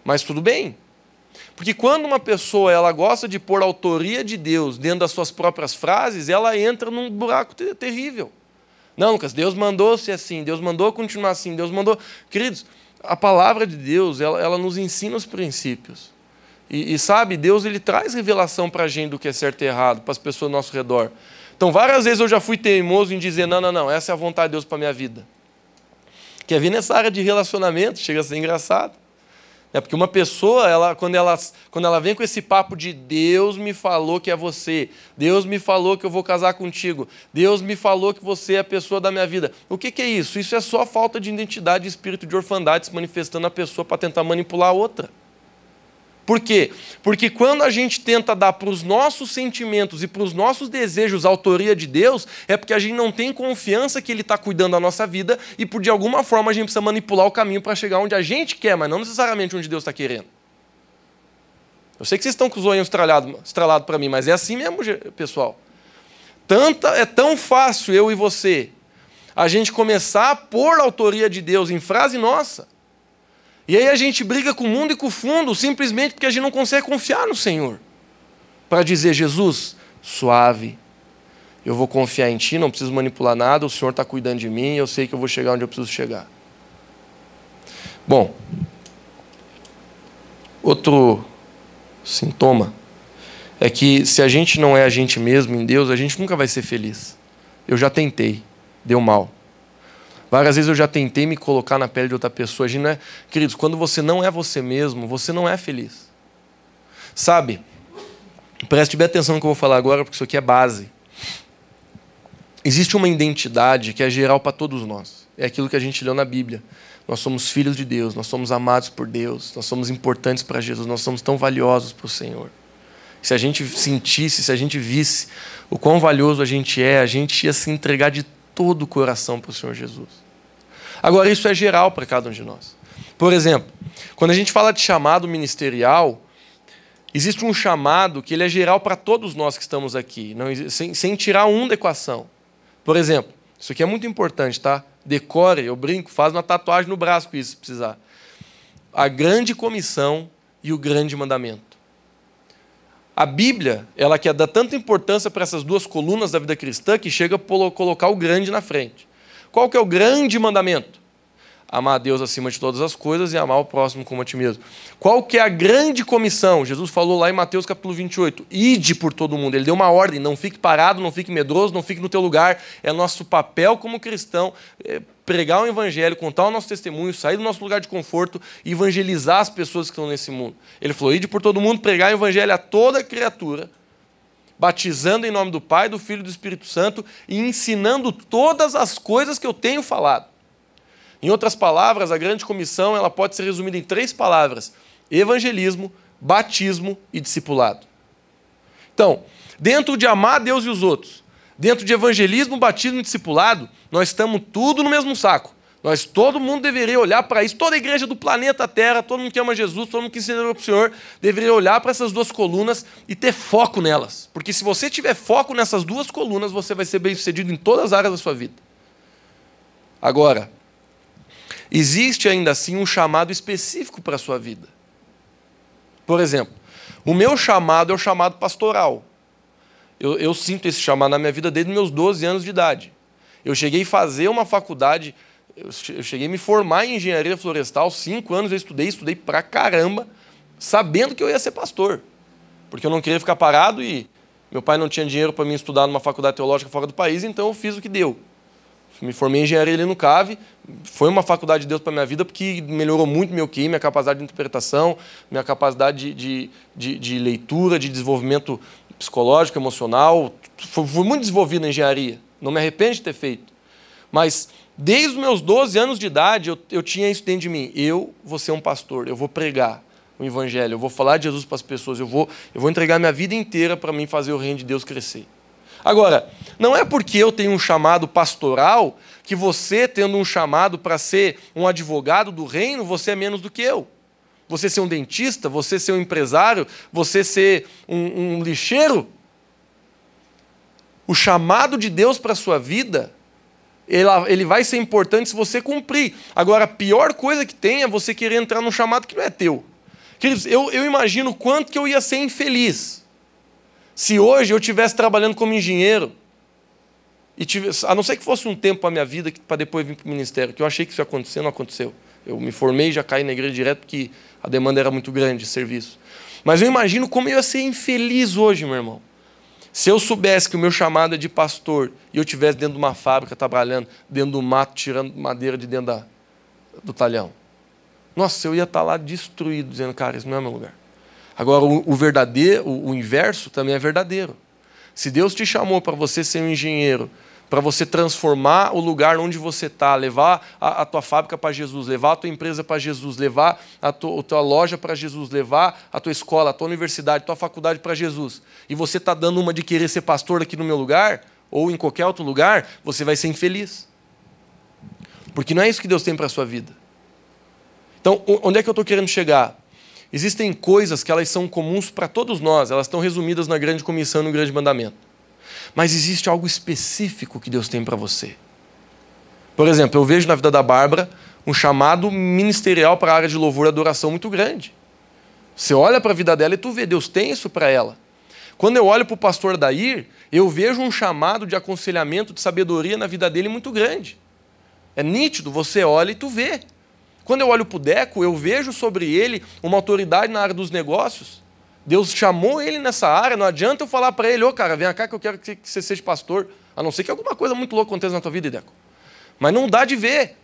Mas tudo bem. Porque quando uma pessoa ela gosta de pôr a autoria de Deus dentro das suas próprias frases, ela entra num buraco terrível. Não, Lucas, Deus mandou ser assim, Deus mandou continuar assim, Deus mandou. Queridos, a palavra de Deus, ela, ela nos ensina os princípios. E, e sabe, Deus ele traz revelação para a gente do que é certo e errado, para as pessoas ao nosso redor. Então, várias vezes eu já fui teimoso em dizer: não, não, não, essa é a vontade de Deus para a minha vida. Quer vir nessa área de relacionamento, chega a ser engraçado. É porque uma pessoa, ela, quando, ela, quando ela vem com esse papo de Deus me falou que é você, Deus me falou que eu vou casar contigo, Deus me falou que você é a pessoa da minha vida. O que, que é isso? Isso é só falta de identidade e espírito de orfandade se manifestando na pessoa para tentar manipular a outra. Por quê? Porque quando a gente tenta dar para os nossos sentimentos e para os nossos desejos a autoria de Deus, é porque a gente não tem confiança que Ele está cuidando da nossa vida e por de alguma forma a gente precisa manipular o caminho para chegar onde a gente quer, mas não necessariamente onde Deus está querendo. Eu sei que vocês estão com os olhos estralados estralado para mim, mas é assim mesmo, pessoal. Tanta, é tão fácil eu e você a gente começar a pôr a autoria de Deus em frase nossa. E aí a gente briga com o mundo e com o fundo, simplesmente porque a gente não consegue confiar no Senhor. Para dizer, Jesus, suave, eu vou confiar em Ti, não preciso manipular nada, o Senhor está cuidando de mim, eu sei que eu vou chegar onde eu preciso chegar. Bom, outro sintoma é que se a gente não é a gente mesmo em Deus, a gente nunca vai ser feliz. Eu já tentei, deu mal. Várias vezes eu já tentei me colocar na pele de outra pessoa. A gente não é... Queridos, quando você não é você mesmo, você não é feliz. Sabe? Preste bem atenção no que eu vou falar agora, porque isso aqui é base. Existe uma identidade que é geral para todos nós. É aquilo que a gente leu na Bíblia. Nós somos filhos de Deus, nós somos amados por Deus, nós somos importantes para Jesus, nós somos tão valiosos para o Senhor. Se a gente sentisse, se a gente visse o quão valioso a gente é, a gente ia se entregar de todo o coração para o Senhor Jesus. Agora, isso é geral para cada um de nós. Por exemplo, quando a gente fala de chamado ministerial, existe um chamado que ele é geral para todos nós que estamos aqui, não, sem, sem tirar um da equação. Por exemplo, isso aqui é muito importante, tá? Decore, eu brinco, faz uma tatuagem no braço com isso, se precisar. A grande comissão e o grande mandamento. A Bíblia, ela quer dar tanta importância para essas duas colunas da vida cristã que chega a colocar o grande na frente. Qual que é o grande mandamento? amar a Deus acima de todas as coisas e amar o próximo como a ti mesmo. Qual que é a grande comissão? Jesus falou lá em Mateus capítulo 28, ide por todo mundo. Ele deu uma ordem, não fique parado, não fique medroso, não fique no teu lugar. É nosso papel como cristão é pregar o evangelho, contar o nosso testemunho, sair do nosso lugar de conforto e evangelizar as pessoas que estão nesse mundo. Ele falou, ide por todo mundo, pregar o evangelho a toda criatura, batizando em nome do Pai, do Filho e do Espírito Santo e ensinando todas as coisas que eu tenho falado. Em outras palavras, a grande comissão ela pode ser resumida em três palavras: evangelismo, batismo e discipulado. Então, dentro de amar Deus e os outros, dentro de evangelismo, batismo e discipulado, nós estamos tudo no mesmo saco. Nós, todo mundo deveria olhar para isso, toda a igreja do planeta Terra, todo mundo que ama Jesus, todo mundo que ensina para o Senhor, deveria olhar para essas duas colunas e ter foco nelas. Porque se você tiver foco nessas duas colunas, você vai ser bem sucedido em todas as áreas da sua vida. Agora, existe ainda assim um chamado específico para a sua vida. Por exemplo, o meu chamado é o chamado pastoral. Eu, eu, sinto esse chamado na minha vida desde meus 12 anos de idade. Eu cheguei a fazer uma faculdade, eu cheguei a me formar em engenharia florestal, cinco anos eu estudei, estudei pra caramba, sabendo que eu ia ser pastor. Porque eu não queria ficar parado e meu pai não tinha dinheiro para mim estudar numa faculdade teológica fora do país, então eu fiz o que deu. Me formei em engenharia ali no CAVE, foi uma faculdade de Deus para minha vida porque melhorou muito meu QI, minha capacidade de interpretação, minha capacidade de, de, de leitura, de desenvolvimento psicológico, emocional. Fui, muito desenvolvido na engenharia, não me arrependo de ter feito. Mas desde os meus 12 anos de idade eu, eu tinha isso dentro de mim. Eu vou ser um pastor, eu vou pregar o evangelho, eu vou falar de Jesus para as pessoas, eu vou, eu vou entregar minha vida inteira para mim fazer o reino de Deus crescer. Agora, não é porque eu tenho um chamado pastoral que você, tendo um chamado para ser um advogado do reino, você é menos do que eu. Você ser um dentista, você ser um empresário, você ser um, um lixeiro. O chamado de Deus para a sua vida, ele vai ser importante se você cumprir. Agora, a pior coisa que tem é você querer entrar num chamado que não é teu. Queridos, eu, eu imagino quanto que eu ia ser infeliz se hoje eu estivesse trabalhando como engenheiro, e tivesse, a não ser que fosse um tempo para a minha vida para depois vir para o ministério, que eu achei que isso ia acontecer, não aconteceu. Eu me formei e já caí na igreja direto porque a demanda era muito grande de serviço. Mas eu imagino como eu ia ser infeliz hoje, meu irmão. Se eu soubesse que o meu chamado é de pastor e eu estivesse dentro de uma fábrica trabalhando, dentro do mato, tirando madeira de dentro da, do talhão. Nossa, eu ia estar lá destruído, dizendo, cara, isso não é meu lugar. Agora, o, o verdadeiro, o, o inverso também é verdadeiro. Se Deus te chamou para você ser um engenheiro, para você transformar o lugar onde você está, levar a, a, tua fábrica para Jesus, levar a tua empresa para Jesus, levar a tua, a tua loja para Jesus, levar a tua escola, a tua universidade, a tua faculdade para Jesus, e você está dando uma de querer ser pastor aqui no meu lugar, ou em qualquer outro lugar, você vai ser infeliz. Porque não é isso que Deus tem para a sua vida. Então, onde é que eu estou querendo chegar? Existem coisas que elas são comuns para todos nós, elas estão resumidas na grande comissão no grande mandamento. Mas existe algo específico que Deus tem para você. Por exemplo, eu vejo na vida da Bárbara um chamado ministerial para a área de louvor e adoração muito grande. Você olha para a vida dela e tu vê, Deus tem isso para ela. Quando eu olho para o pastor Dair, eu vejo um chamado de aconselhamento, de sabedoria na vida dele muito grande. É nítido, você olha e tu vê. Quando eu olho para o Deco, eu vejo sobre ele uma autoridade na área dos negócios. Deus chamou ele nessa área, não adianta eu falar para ele, ô oh, cara, vem cá que eu quero que você seja pastor. A não ser que alguma coisa muito louca aconteça na tua vida, Deco. Mas não dá de ver.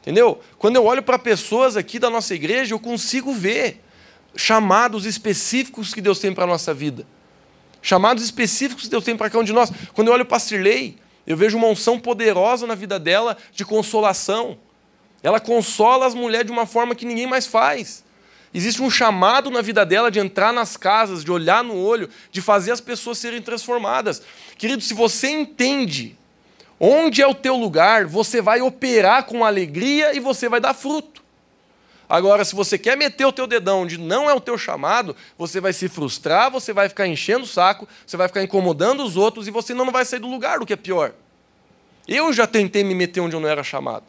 Entendeu? Quando eu olho para pessoas aqui da nossa igreja, eu consigo ver chamados específicos que Deus tem para a nossa vida. Chamados específicos que Deus tem para cada um de nós. Quando eu olho para a eu vejo uma unção poderosa na vida dela de consolação. Ela consola as mulheres de uma forma que ninguém mais faz. Existe um chamado na vida dela de entrar nas casas, de olhar no olho, de fazer as pessoas serem transformadas. Querido, se você entende onde é o teu lugar, você vai operar com alegria e você vai dar fruto. Agora, se você quer meter o teu dedão onde não é o teu chamado, você vai se frustrar, você vai ficar enchendo o saco, você vai ficar incomodando os outros e você não vai sair do lugar, o que é pior. Eu já tentei me meter onde eu não era chamado.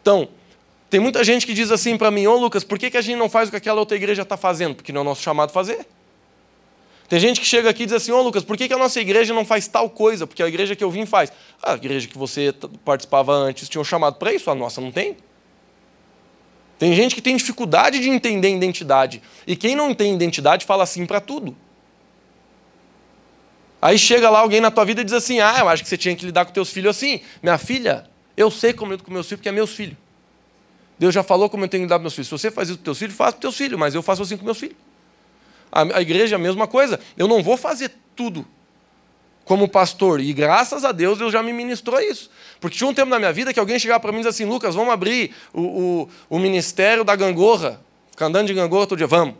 Então, tem muita gente que diz assim para mim, ô oh, Lucas, por que, que a gente não faz o que aquela outra igreja está fazendo? Porque não é o nosso chamado fazer. Tem gente que chega aqui e diz assim, ô oh, Lucas, por que, que a nossa igreja não faz tal coisa? Porque a igreja que eu vim faz. Ah, a igreja que você participava antes tinha um chamado para isso, a nossa não tem. Tem gente que tem dificuldade de entender identidade. E quem não tem identidade fala assim para tudo. Aí chega lá alguém na tua vida e diz assim: Ah, eu acho que você tinha que lidar com teus filhos assim. Minha filha, eu sei como lido com meus filhos porque é meus filhos. Deus já falou como eu tenho que lidar com meus filhos. Se você faz isso com teus filhos, faz com teus filhos, mas eu faço assim com meus filhos. A, a igreja é a mesma coisa. Eu não vou fazer tudo como pastor. E graças a Deus Deus já me ministrou isso. Porque tinha um tempo na minha vida que alguém chegava para mim e dizia assim: Lucas, vamos abrir o, o, o ministério da gangorra. Ficar andando de gangorra todo dia. Vamos.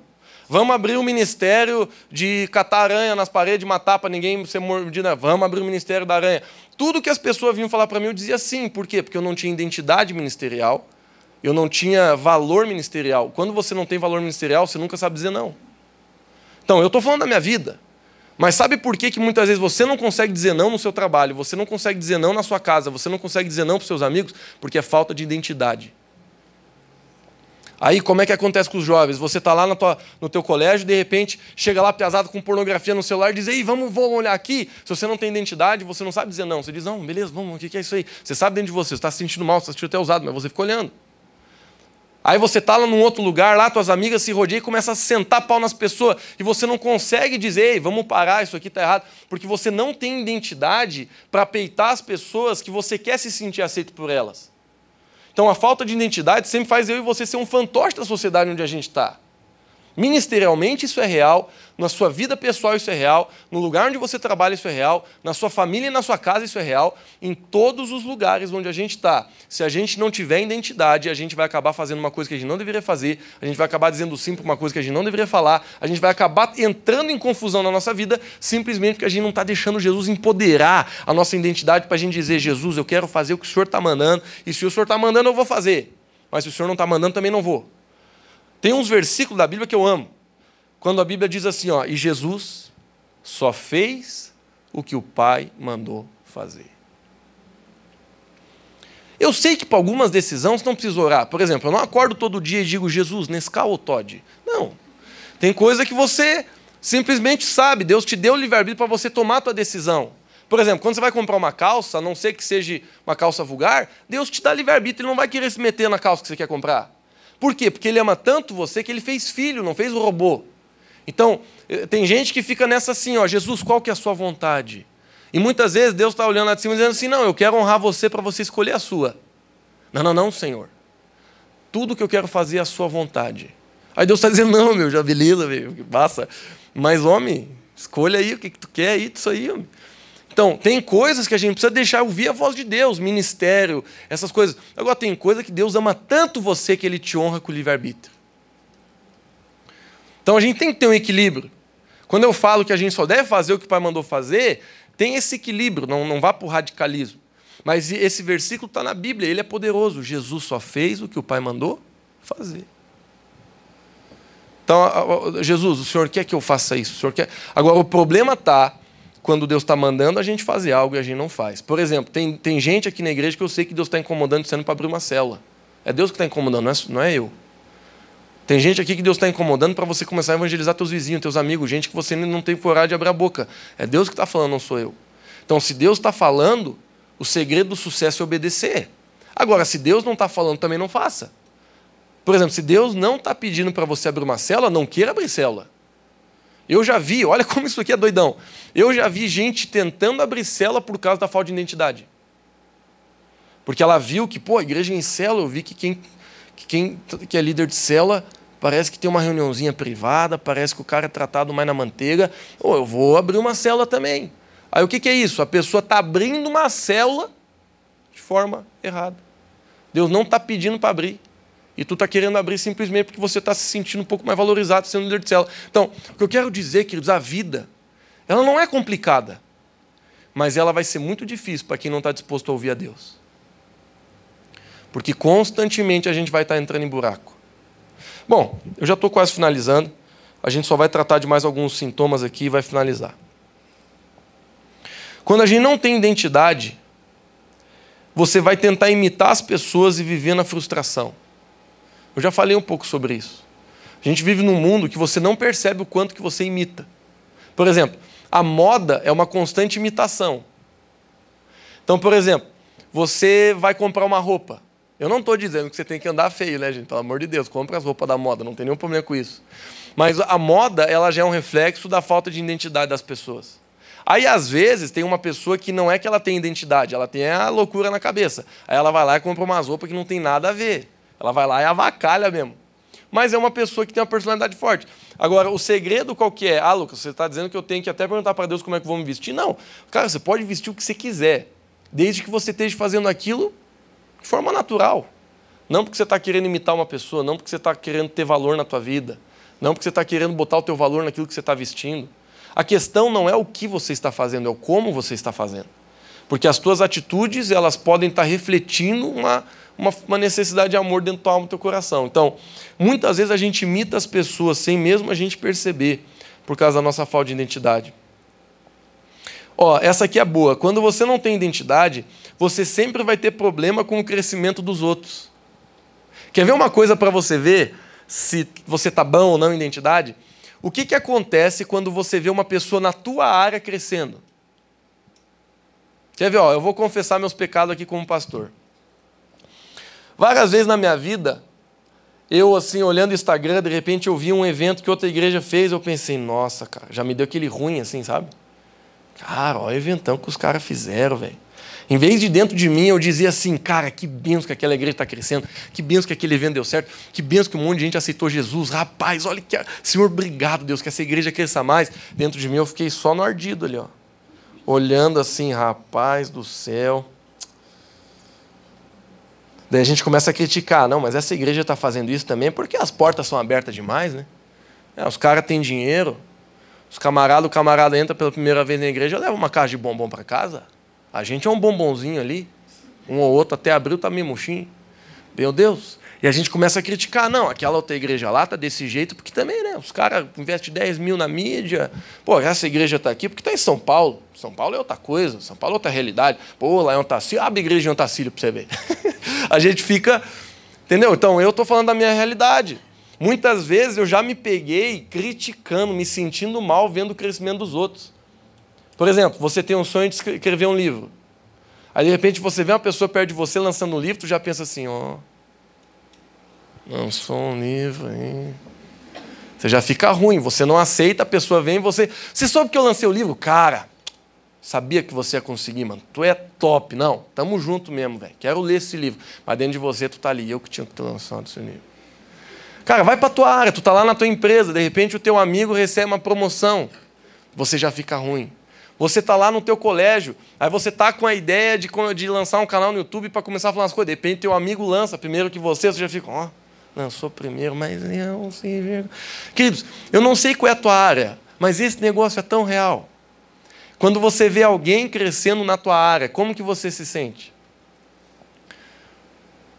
Vamos abrir o ministério de catar aranha nas paredes, matar para ninguém ser mordido. Vamos abrir o ministério da aranha. Tudo que as pessoas vinham falar para mim, eu dizia sim. Por quê? Porque eu não tinha identidade ministerial, eu não tinha valor ministerial. Quando você não tem valor ministerial, você nunca sabe dizer não. Então, eu estou falando da minha vida. Mas sabe por que, que muitas vezes você não consegue dizer não no seu trabalho, você não consegue dizer não na sua casa, você não consegue dizer não para seus amigos? Porque é falta de identidade. Aí como é que acontece com os jovens? Você está lá tua, no teu colégio, de repente chega lá pesado com pornografia no celular e diz, ei, vamos, vamos olhar aqui. Se você não tem identidade, você não sabe dizer não. Você diz, não, beleza, vamos, o que é isso aí? Você sabe dentro de você, você está se sentindo mal, você está se sentindo até usado, mas você fica olhando. Aí você está lá num outro lugar, lá tuas amigas se rodeiam e começa a sentar pau nas pessoas, e você não consegue dizer, Ei, vamos parar, isso aqui está errado, porque você não tem identidade para peitar as pessoas que você quer se sentir aceito por elas. Então a falta de identidade sempre faz eu e você ser um fantoche da sociedade onde a gente está. Ministerialmente isso é real, na sua vida pessoal isso é real, no lugar onde você trabalha isso é real, na sua família e na sua casa isso é real, em todos os lugares onde a gente está. Se a gente não tiver identidade, a gente vai acabar fazendo uma coisa que a gente não deveria fazer, a gente vai acabar dizendo sim para uma coisa que a gente não deveria falar, a gente vai acabar entrando em confusão na nossa vida simplesmente porque a gente não está deixando Jesus empoderar a nossa identidade para a gente dizer: Jesus, eu quero fazer o que o Senhor está mandando, e se o Senhor está mandando, eu vou fazer, mas se o Senhor não está mandando, também não vou. Tem uns versículos da Bíblia que eu amo. Quando a Bíblia diz assim, ó, e Jesus só fez o que o Pai mandou fazer. Eu sei que para algumas decisões não precisa orar. Por exemplo, eu não acordo todo dia e digo, Jesus, Nescau ou Todd? Não. Tem coisa que você simplesmente sabe. Deus te deu o livre-arbítrio para você tomar a tua decisão. Por exemplo, quando você vai comprar uma calça, a não ser que seja uma calça vulgar, Deus te dá livre-arbítrio, Ele não vai querer se meter na calça que você quer comprar. Por quê? Porque ele ama tanto você que ele fez filho, não fez o robô. Então, eh, tem gente que fica nessa assim, ó, Jesus, qual que é a sua vontade? E muitas vezes Deus está olhando lá de cima e dizendo assim, não, eu quero honrar você para você escolher a sua. Não, não, não, Senhor. Tudo que eu quero fazer é a sua vontade. Aí Deus está dizendo, não, meu, já beleza, meu, passa. Mas, homem, escolha aí o que, que tu quer aí, isso aí, homem. Então, tem coisas que a gente precisa deixar ouvir a voz de Deus, ministério, essas coisas. Agora, tem coisa que Deus ama tanto você que ele te honra com o livre-arbítrio. Então, a gente tem que ter um equilíbrio. Quando eu falo que a gente só deve fazer o que o Pai mandou fazer, tem esse equilíbrio, não, não vá para o radicalismo. Mas esse versículo está na Bíblia, ele é poderoso. Jesus só fez o que o Pai mandou fazer. Então, Jesus, o Senhor quer que eu faça isso? O Senhor quer... Agora, o problema está quando Deus está mandando a gente fazer algo e a gente não faz. Por exemplo, tem, tem gente aqui na igreja que eu sei que Deus está incomodando dizendo para abrir uma célula. É Deus que está incomodando, não é, não é eu. Tem gente aqui que Deus está incomodando para você começar a evangelizar teus vizinhos, teus amigos, gente que você não tem coragem de abrir a boca. É Deus que está falando, não sou eu. Então, se Deus está falando, o segredo do sucesso é obedecer. Agora, se Deus não está falando, também não faça. Por exemplo, se Deus não está pedindo para você abrir uma célula, não queira abrir célula. Eu já vi, olha como isso aqui é doidão. Eu já vi gente tentando abrir célula por causa da falta de identidade. Porque ela viu que, pô, a igreja em célula, eu vi que quem, que quem que é líder de célula parece que tem uma reuniãozinha privada, parece que o cara é tratado mais na manteiga. Ou eu vou abrir uma célula também. Aí o que, que é isso? A pessoa está abrindo uma célula de forma errada. Deus não está pedindo para abrir. E tu está querendo abrir simplesmente porque você está se sentindo um pouco mais valorizado sendo líder de célula. Então, o que eu quero dizer, queridos, a vida, ela não é complicada, mas ela vai ser muito difícil para quem não está disposto a ouvir a Deus. Porque constantemente a gente vai estar tá entrando em buraco. Bom, eu já estou quase finalizando. A gente só vai tratar de mais alguns sintomas aqui e vai finalizar. Quando a gente não tem identidade, você vai tentar imitar as pessoas e viver na frustração. Eu já falei um pouco sobre isso. A gente vive num mundo que você não percebe o quanto que você imita. Por exemplo, a moda é uma constante imitação. Então, por exemplo, você vai comprar uma roupa. Eu não estou dizendo que você tem que andar feio, né, gente? Pelo amor de Deus, compre as roupas da moda, não tem nenhum problema com isso. Mas a moda, ela já é um reflexo da falta de identidade das pessoas. Aí, às vezes, tem uma pessoa que não é que ela tem identidade, ela tem a loucura na cabeça. Aí ela vai lá e compra umas roupas que não tem nada a ver. Ela vai lá e avacalha mesmo. Mas é uma pessoa que tem uma personalidade forte. Agora, o segredo qual que é? Ah, Lucas, você está dizendo que eu tenho que até perguntar para Deus como é que eu vou me vestir? Não. Cara, você pode vestir o que você quiser, desde que você esteja fazendo aquilo de forma natural. Não porque você está querendo imitar uma pessoa, não porque você está querendo ter valor na tua vida, não porque você está querendo botar o teu valor naquilo que você está vestindo. A questão não é o que você está fazendo, é o como você está fazendo. Porque as tuas atitudes, elas podem estar refletindo uma, uma, uma necessidade de amor dentro da alma do teu coração. Então, muitas vezes a gente imita as pessoas sem mesmo a gente perceber, por causa da nossa falta de identidade. Ó, essa aqui é boa. Quando você não tem identidade, você sempre vai ter problema com o crescimento dos outros. Quer ver uma coisa para você ver se você tá bom ou não em identidade? O que, que acontece quando você vê uma pessoa na tua área crescendo? Quer ver? Ó, eu vou confessar meus pecados aqui como pastor. Várias vezes na minha vida, eu assim, olhando o Instagram, de repente eu vi um evento que outra igreja fez, eu pensei, nossa, cara, já me deu aquele ruim assim, sabe? Cara, olha o eventão que os caras fizeram, velho. Em vez de dentro de mim, eu dizia assim, cara, que benção que aquela igreja está crescendo, que benção que aquele evento deu certo, que benção que um monte de gente aceitou Jesus. Rapaz, olha que. Senhor, obrigado, Deus, que essa igreja cresça mais. Dentro de mim eu fiquei só no ardido ali, ó. Olhando assim, rapaz do céu. Daí a gente começa a criticar, não, mas essa igreja está fazendo isso também porque as portas são abertas demais, né? É, os caras têm dinheiro, os camaradas, o camarada entra pela primeira vez na igreja, leva uma caixa de bombom para casa. A gente é um bombonzinho ali, um ou outro até abril tá meio murchinho. Meu Deus. E a gente começa a criticar, não, aquela outra igreja lá tá desse jeito, porque também, né? Os caras investem 10 mil na mídia. Pô, essa igreja está aqui porque está em São Paulo. São Paulo é outra coisa, São Paulo é outra realidade. Pô, lá é um Tacílio, abre igreja em um Tacílio para você ver. a gente fica. Entendeu? Então eu estou falando da minha realidade. Muitas vezes eu já me peguei criticando, me sentindo mal vendo o crescimento dos outros. Por exemplo, você tem um sonho de escrever um livro. Aí de repente você vê uma pessoa perto de você lançando um livro, tu já pensa assim, ó. Oh, Lançou um livro aí. Você já fica ruim, você não aceita, a pessoa vem e você. Você soube que eu lancei o livro? Cara, sabia que você ia conseguir, mano. Tu é top. Não, tamo junto mesmo, velho. Quero ler esse livro. Mas dentro de você, tu tá ali. Eu que tinha que ter lançado esse livro. Cara, vai pra tua área, tu tá lá na tua empresa, de repente o teu amigo recebe uma promoção. Você já fica ruim. Você está lá no teu colégio, aí você está com a ideia de, de lançar um canal no YouTube para começar a falar as coisas. De repente, teu amigo lança primeiro que você, você já fica, ó, oh, lançou primeiro, mas eu não sei. Queridos, eu não sei qual é a tua área, mas esse negócio é tão real. Quando você vê alguém crescendo na tua área, como que você se sente?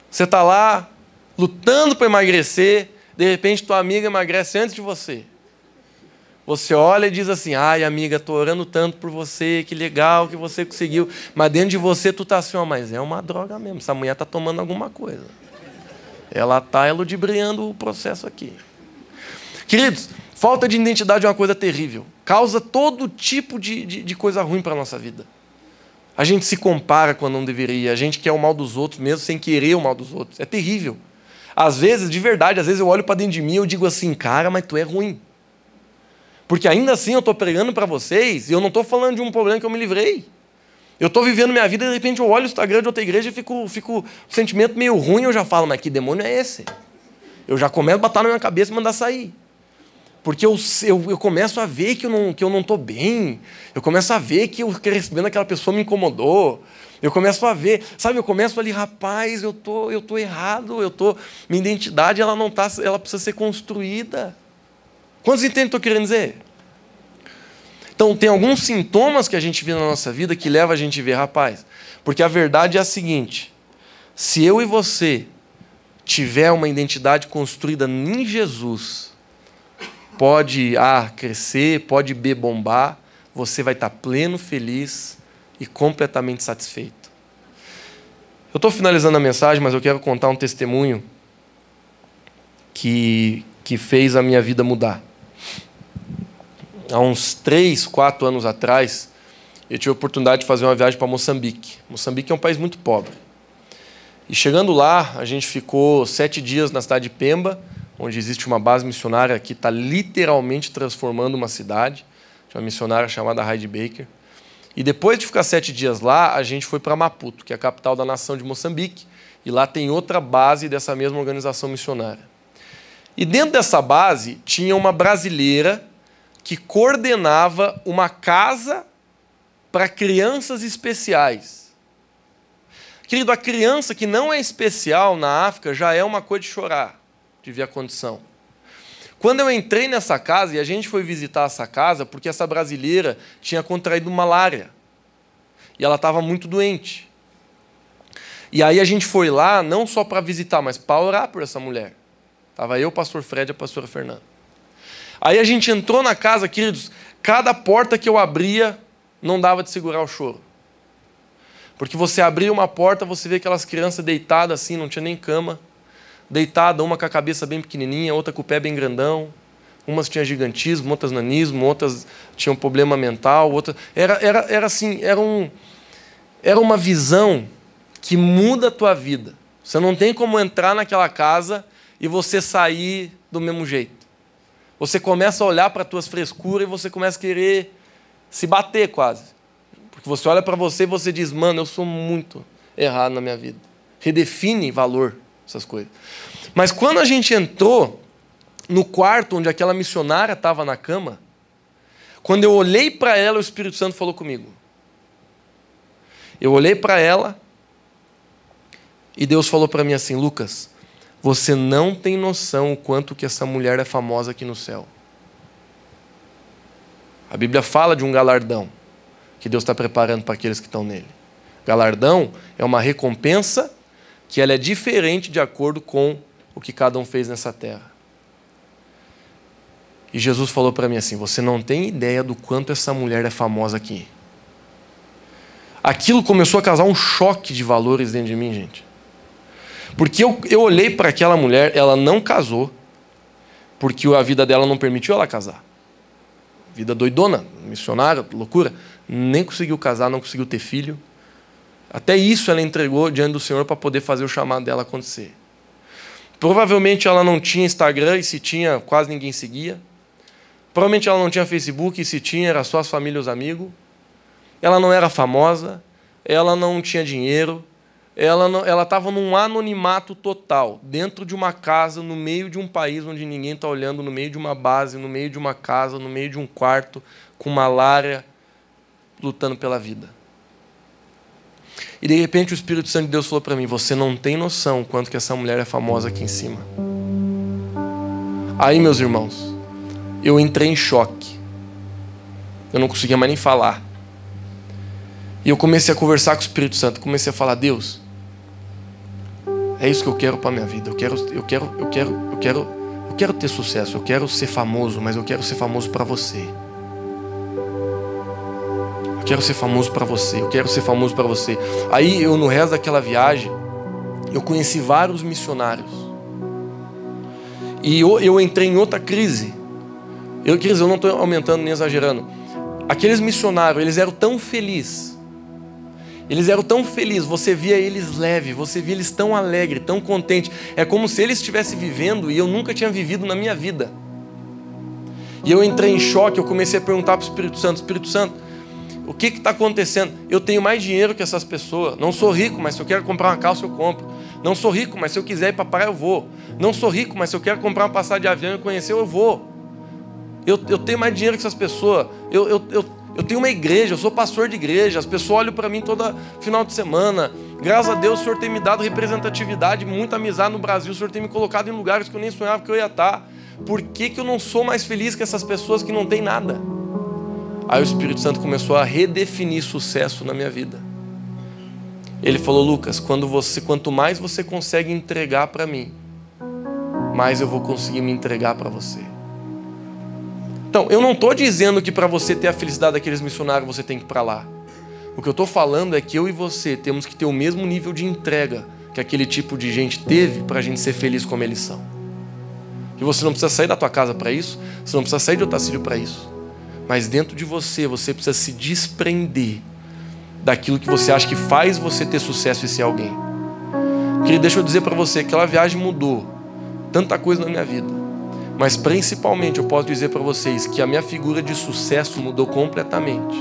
Você está lá lutando para emagrecer, de repente tua amiga emagrece antes de você. Você olha e diz assim: ai, amiga, tô orando tanto por você, que legal que você conseguiu. Mas dentro de você tu tá assim, ó, mas é uma droga mesmo. Essa mulher tá tomando alguma coisa. Ela tá eludibriando o processo aqui. Queridos, falta de identidade é uma coisa terrível. Causa todo tipo de, de, de coisa ruim para a nossa vida. A gente se compara quando não deveria. A gente quer o mal dos outros mesmo sem querer o mal dos outros. É terrível. Às vezes, de verdade, às vezes eu olho para dentro de mim e eu digo assim, cara, mas tu é ruim. Porque ainda assim eu estou pregando para vocês e eu não estou falando de um problema que eu me livrei. Eu estou vivendo minha vida e de repente eu olho o Instagram de outra igreja e fico, fico um sentimento meio ruim eu já falo, mas que demônio é esse? Eu já começo a botar na minha cabeça e mandar sair. Porque eu, eu, eu começo a ver que eu não estou não bem. Eu começo a ver que eu recebendo aquela pessoa me incomodou. Eu começo a ver, sabe, eu começo ali, rapaz, eu tô, eu tô errado, eu tô, minha identidade ela não tá, ela precisa ser construída. Quantos entendem o que eu estou querendo dizer? Então, tem alguns sintomas que a gente vê na nossa vida que leva a gente a ver, rapaz, porque a verdade é a seguinte: se eu e você tiver uma identidade construída em Jesus, pode A crescer, pode B bombar, você vai estar pleno, feliz e completamente satisfeito. Eu estou finalizando a mensagem, mas eu quero contar um testemunho que, que fez a minha vida mudar há uns três, quatro anos atrás, eu tive a oportunidade de fazer uma viagem para Moçambique. Moçambique é um país muito pobre. E chegando lá, a gente ficou sete dias na cidade de Pemba, onde existe uma base missionária que está literalmente transformando uma cidade, uma missionária chamada Heidi Baker. E depois de ficar sete dias lá, a gente foi para Maputo, que é a capital da nação de Moçambique, e lá tem outra base dessa mesma organização missionária. E dentro dessa base tinha uma brasileira que coordenava uma casa para crianças especiais. Querido, a criança que não é especial na África já é uma coisa de chorar, de ver a condição. Quando eu entrei nessa casa, e a gente foi visitar essa casa, porque essa brasileira tinha contraído malária. E ela estava muito doente. E aí a gente foi lá, não só para visitar, mas para orar por essa mulher. Estava eu, o pastor Fred e a pastora Fernanda. Aí a gente entrou na casa, queridos, cada porta que eu abria não dava de segurar o choro. Porque você abria uma porta, você vê aquelas crianças deitadas assim, não tinha nem cama, deitada, uma com a cabeça bem pequenininha, outra com o pé bem grandão. Umas tinham gigantismo, outras nanismo, outras tinham problema mental, outras era, era, era assim, era, um, era uma visão que muda a tua vida. Você não tem como entrar naquela casa e você sair do mesmo jeito. Você começa a olhar para as tuas frescuras e você começa a querer se bater quase. Porque você olha para você e você diz, mano, eu sou muito errado na minha vida. Redefine valor, essas coisas. Mas quando a gente entrou no quarto onde aquela missionária estava na cama, quando eu olhei para ela, o Espírito Santo falou comigo. Eu olhei para ela e Deus falou para mim assim: Lucas, você não tem noção o quanto que essa mulher é famosa aqui no céu. A Bíblia fala de um galardão que Deus está preparando para aqueles que estão nele. Galardão é uma recompensa que ela é diferente de acordo com o que cada um fez nessa terra. E Jesus falou para mim assim: Você não tem ideia do quanto essa mulher é famosa aqui. Aquilo começou a causar um choque de valores dentro de mim, gente. Porque eu, eu olhei para aquela mulher, ela não casou, porque a vida dela não permitiu ela casar. Vida doidona, missionária, loucura. Nem conseguiu casar, não conseguiu ter filho. Até isso ela entregou diante do Senhor para poder fazer o chamado dela acontecer. Provavelmente ela não tinha Instagram e se tinha, quase ninguém seguia. Provavelmente ela não tinha Facebook e se tinha, era só as famílias e os amigos. Ela não era famosa, ela não tinha dinheiro, ela estava num anonimato total, dentro de uma casa, no meio de um país onde ninguém está olhando, no meio de uma base, no meio de uma casa, no meio de um quarto, com malária, lutando pela vida. E de repente o Espírito Santo de Deus falou para mim: Você não tem noção quanto que essa mulher é famosa aqui em cima. Aí, meus irmãos, eu entrei em choque. Eu não conseguia mais nem falar. E eu comecei a conversar com o Espírito Santo, comecei a falar: Deus, é isso que eu quero para minha vida. Eu quero, eu quero, eu quero, eu quero Eu quero ter sucesso, eu quero ser famoso, mas eu quero ser famoso para você. Eu quero ser famoso para você, eu quero ser famoso para você. Aí eu no resto daquela viagem, eu conheci vários missionários. E eu, eu entrei em outra crise. Eu, crise, eu não estou aumentando nem exagerando. Aqueles missionários, eles eram tão felizes. Eles eram tão felizes, você via eles leve, você via eles tão alegre, tão contente. É como se eles estivessem vivendo e eu nunca tinha vivido na minha vida. E eu entrei em choque, eu comecei a perguntar para o Espírito Santo: Espírito Santo, o que está acontecendo? Eu tenho mais dinheiro que essas pessoas. Não sou rico, mas se eu quero comprar uma calça, eu compro. Não sou rico, mas se eu quiser ir para praia, eu vou. Não sou rico, mas se eu quero comprar uma passagem de avião e conhecer, eu vou. Eu, eu tenho mais dinheiro que essas pessoas. Eu, eu, eu, eu tenho uma igreja, eu sou pastor de igreja. As pessoas olham para mim toda final de semana. Graças a Deus, o Senhor tem me dado representatividade, muita amizade no Brasil. O Senhor tem me colocado em lugares que eu nem sonhava que eu ia estar. Por que, que eu não sou mais feliz que essas pessoas que não têm nada? Aí o Espírito Santo começou a redefinir sucesso na minha vida. Ele falou: Lucas, quando você, quanto mais você consegue entregar para mim, mais eu vou conseguir me entregar para você. Então, eu não estou dizendo que para você ter a felicidade daqueles missionários você tem que ir para lá. O que eu estou falando é que eu e você temos que ter o mesmo nível de entrega que aquele tipo de gente teve para a gente ser feliz como eles são. E você não precisa sair da tua casa para isso, você não precisa sair de Otacílio para isso. Mas dentro de você, você precisa se desprender daquilo que você acha que faz você ter sucesso e ser alguém. Querido, deixa eu dizer para você, aquela viagem mudou tanta coisa na minha vida. Mas principalmente eu posso dizer para vocês que a minha figura de sucesso mudou completamente.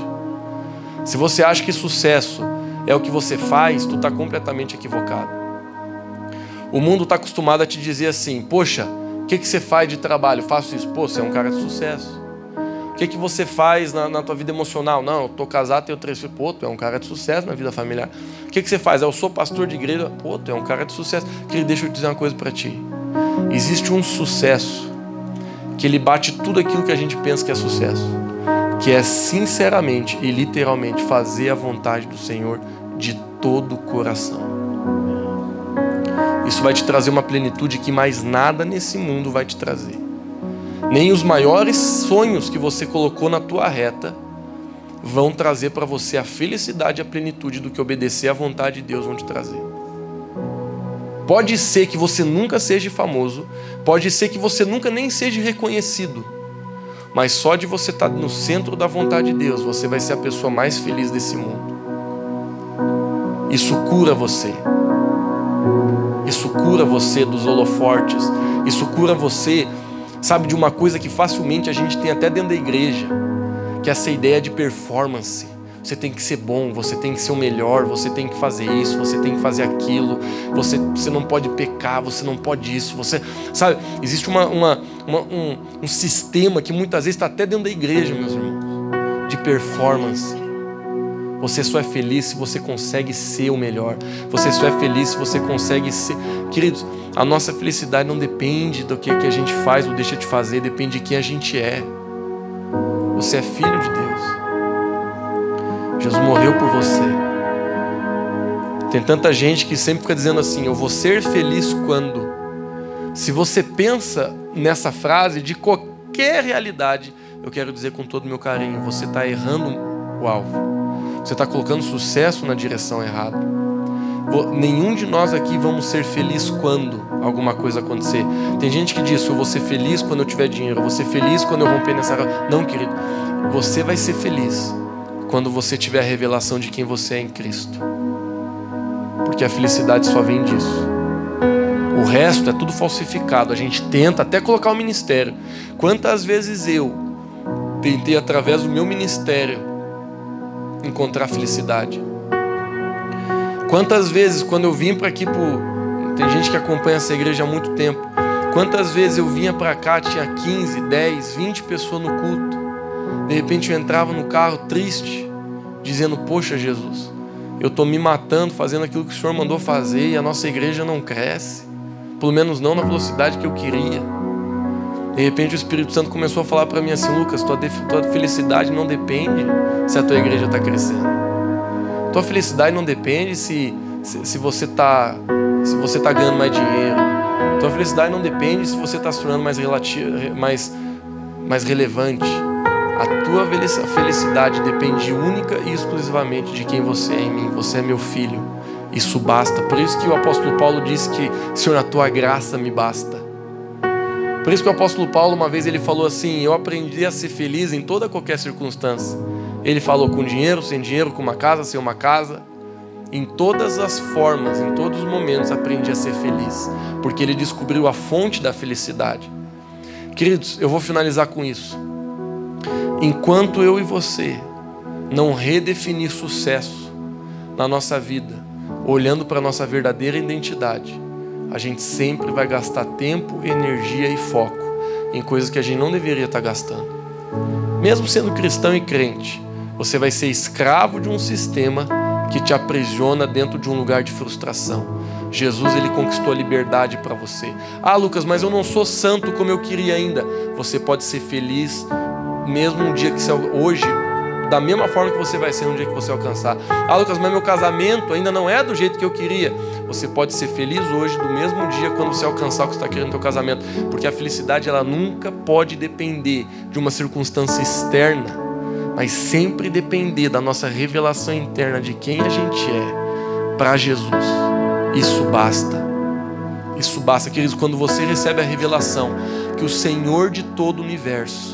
Se você acha que sucesso é o que você faz, tu está completamente equivocado. O mundo está acostumado a te dizer assim: Poxa, o que, que você faz de trabalho? Faço isso. Pô, você é um cara de sucesso. O que, que você faz na, na tua vida emocional? Não, eu tô casado, tenho três filhos. Pô, tu é um cara de sucesso na vida familiar. O que, que você faz? Eu sou pastor de igreja. Pô, tu é um cara de sucesso. Querido, deixa eu te dizer uma coisa para ti. Existe um sucesso que ele bate tudo aquilo que a gente pensa que é sucesso, que é sinceramente e literalmente fazer a vontade do Senhor de todo o coração. Isso vai te trazer uma plenitude que mais nada nesse mundo vai te trazer. Nem os maiores sonhos que você colocou na tua reta vão trazer para você a felicidade e a plenitude do que obedecer à vontade de Deus vão te trazer. Pode ser que você nunca seja famoso, pode ser que você nunca nem seja reconhecido, mas só de você estar no centro da vontade de Deus, você vai ser a pessoa mais feliz desse mundo. Isso cura você. Isso cura você dos holofortes. Isso cura você, sabe, de uma coisa que facilmente a gente tem até dentro da igreja, que é essa ideia de performance você tem que ser bom, você tem que ser o melhor, você tem que fazer isso, você tem que fazer aquilo, você, você não pode pecar, você não pode isso, você sabe, existe uma, uma, uma um, um sistema que muitas vezes está até dentro da igreja, meus irmãos, de performance. Você só é feliz se você consegue ser o melhor. Você só é feliz se você consegue ser. Queridos, a nossa felicidade não depende do que, que a gente faz ou deixa de fazer, depende de quem a gente é. Você é filho de Deus. Jesus morreu por você. Tem tanta gente que sempre fica dizendo assim: Eu vou ser feliz quando. Se você pensa nessa frase de qualquer realidade, eu quero dizer com todo o meu carinho: você está errando o alvo. Você está colocando sucesso na direção errada. Nenhum de nós aqui vamos ser feliz quando alguma coisa acontecer. Tem gente que diz: Eu vou ser feliz quando eu tiver dinheiro, eu vou ser feliz quando eu romper nessa. Não, querido. Você vai ser feliz quando você tiver a revelação de quem você é em Cristo. Porque a felicidade só vem disso. O resto é tudo falsificado. A gente tenta até colocar o ministério. Quantas vezes eu tentei, através do meu ministério, encontrar felicidade? Quantas vezes, quando eu vim para aqui, por... tem gente que acompanha essa igreja há muito tempo. Quantas vezes eu vinha para cá, tinha 15, 10, 20 pessoas no culto. De repente eu entrava no carro triste, dizendo: Poxa, Jesus, eu estou me matando fazendo aquilo que o Senhor mandou fazer e a nossa igreja não cresce, pelo menos não na velocidade que eu queria. De repente o Espírito Santo começou a falar para mim assim: Lucas, tua, tua felicidade não depende se a tua igreja está crescendo. Tua felicidade não depende se, se, se você está se você tá ganhando mais dinheiro. Tua felicidade não depende se você está se tornando mais, mais, mais relevante. A tua felicidade depende única e exclusivamente de quem você é em mim. Você é meu filho. Isso basta. Por isso que o apóstolo Paulo disse que, Senhor, a tua graça me basta. Por isso que o apóstolo Paulo, uma vez, ele falou assim: Eu aprendi a ser feliz em toda qualquer circunstância. Ele falou com dinheiro, sem dinheiro, com uma casa, sem uma casa. Em todas as formas, em todos os momentos, aprendi a ser feliz. Porque ele descobriu a fonte da felicidade. Queridos, eu vou finalizar com isso. Enquanto eu e você não redefinir sucesso na nossa vida, olhando para a nossa verdadeira identidade, a gente sempre vai gastar tempo, energia e foco em coisas que a gente não deveria estar gastando. Mesmo sendo cristão e crente, você vai ser escravo de um sistema que te aprisiona dentro de um lugar de frustração. Jesus ele conquistou a liberdade para você. Ah, Lucas, mas eu não sou santo como eu queria ainda. Você pode ser feliz mesmo um dia que você hoje da mesma forma que você vai ser no dia que você alcançar. Ah, Lucas, mas meu casamento ainda não é do jeito que eu queria. Você pode ser feliz hoje, do mesmo dia, quando você alcançar o que você está querendo no seu casamento. Porque a felicidade, ela nunca pode depender de uma circunstância externa, mas sempre depender da nossa revelação interna de quem a gente é para Jesus. Isso basta. Isso basta, queridos, quando você recebe a revelação que o Senhor de todo o universo,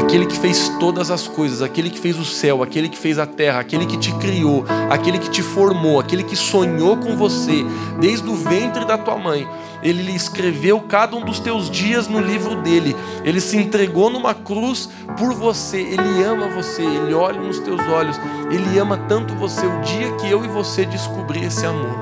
aquele que fez todas as coisas, aquele que fez o céu, aquele que fez a terra, aquele que te criou, aquele que te formou, aquele que sonhou com você desde o ventre da tua mãe. Ele escreveu cada um dos teus dias no livro dele. Ele se entregou numa cruz por você. Ele ama você, ele olha nos teus olhos. Ele ama tanto você. O dia que eu e você descobrir esse amor,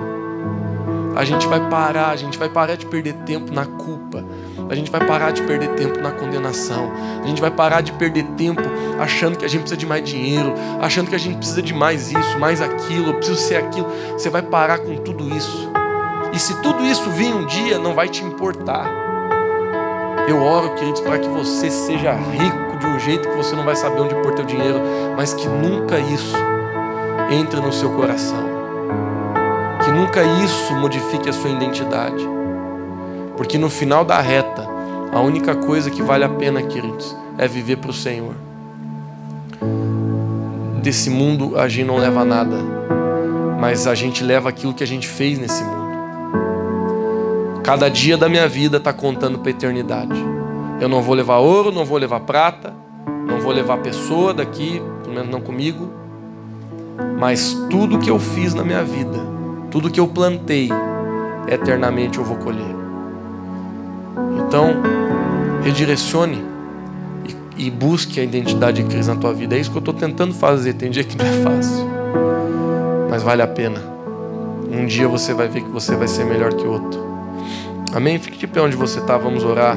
a gente vai parar, a gente vai parar de perder tempo na culpa a gente vai parar de perder tempo na condenação. A gente vai parar de perder tempo achando que a gente precisa de mais dinheiro, achando que a gente precisa de mais isso, mais aquilo, eu preciso ser aquilo. Você vai parar com tudo isso. E se tudo isso vir um dia, não vai te importar. Eu oro, queridos, para que você seja rico de um jeito que você não vai saber onde pôr teu dinheiro, mas que nunca isso entre no seu coração. Que nunca isso modifique a sua identidade. Porque no final da reta, a única coisa que vale a pena, queridos, é viver para o Senhor. Desse mundo a gente não leva nada, mas a gente leva aquilo que a gente fez nesse mundo. Cada dia da minha vida está contando para a eternidade. Eu não vou levar ouro, não vou levar prata, não vou levar pessoa daqui, pelo menos não comigo. Mas tudo que eu fiz na minha vida, tudo que eu plantei, eternamente eu vou colher. Então, redirecione e, e, busque a identidade de Cristo na tua vida. É isso que eu estou tentando fazer. Tem dia que não é fácil, mas vale a pena. Um dia você vai ver que você vai ser melhor que o outro. Amém? Fique de pé onde você está, vamos orar.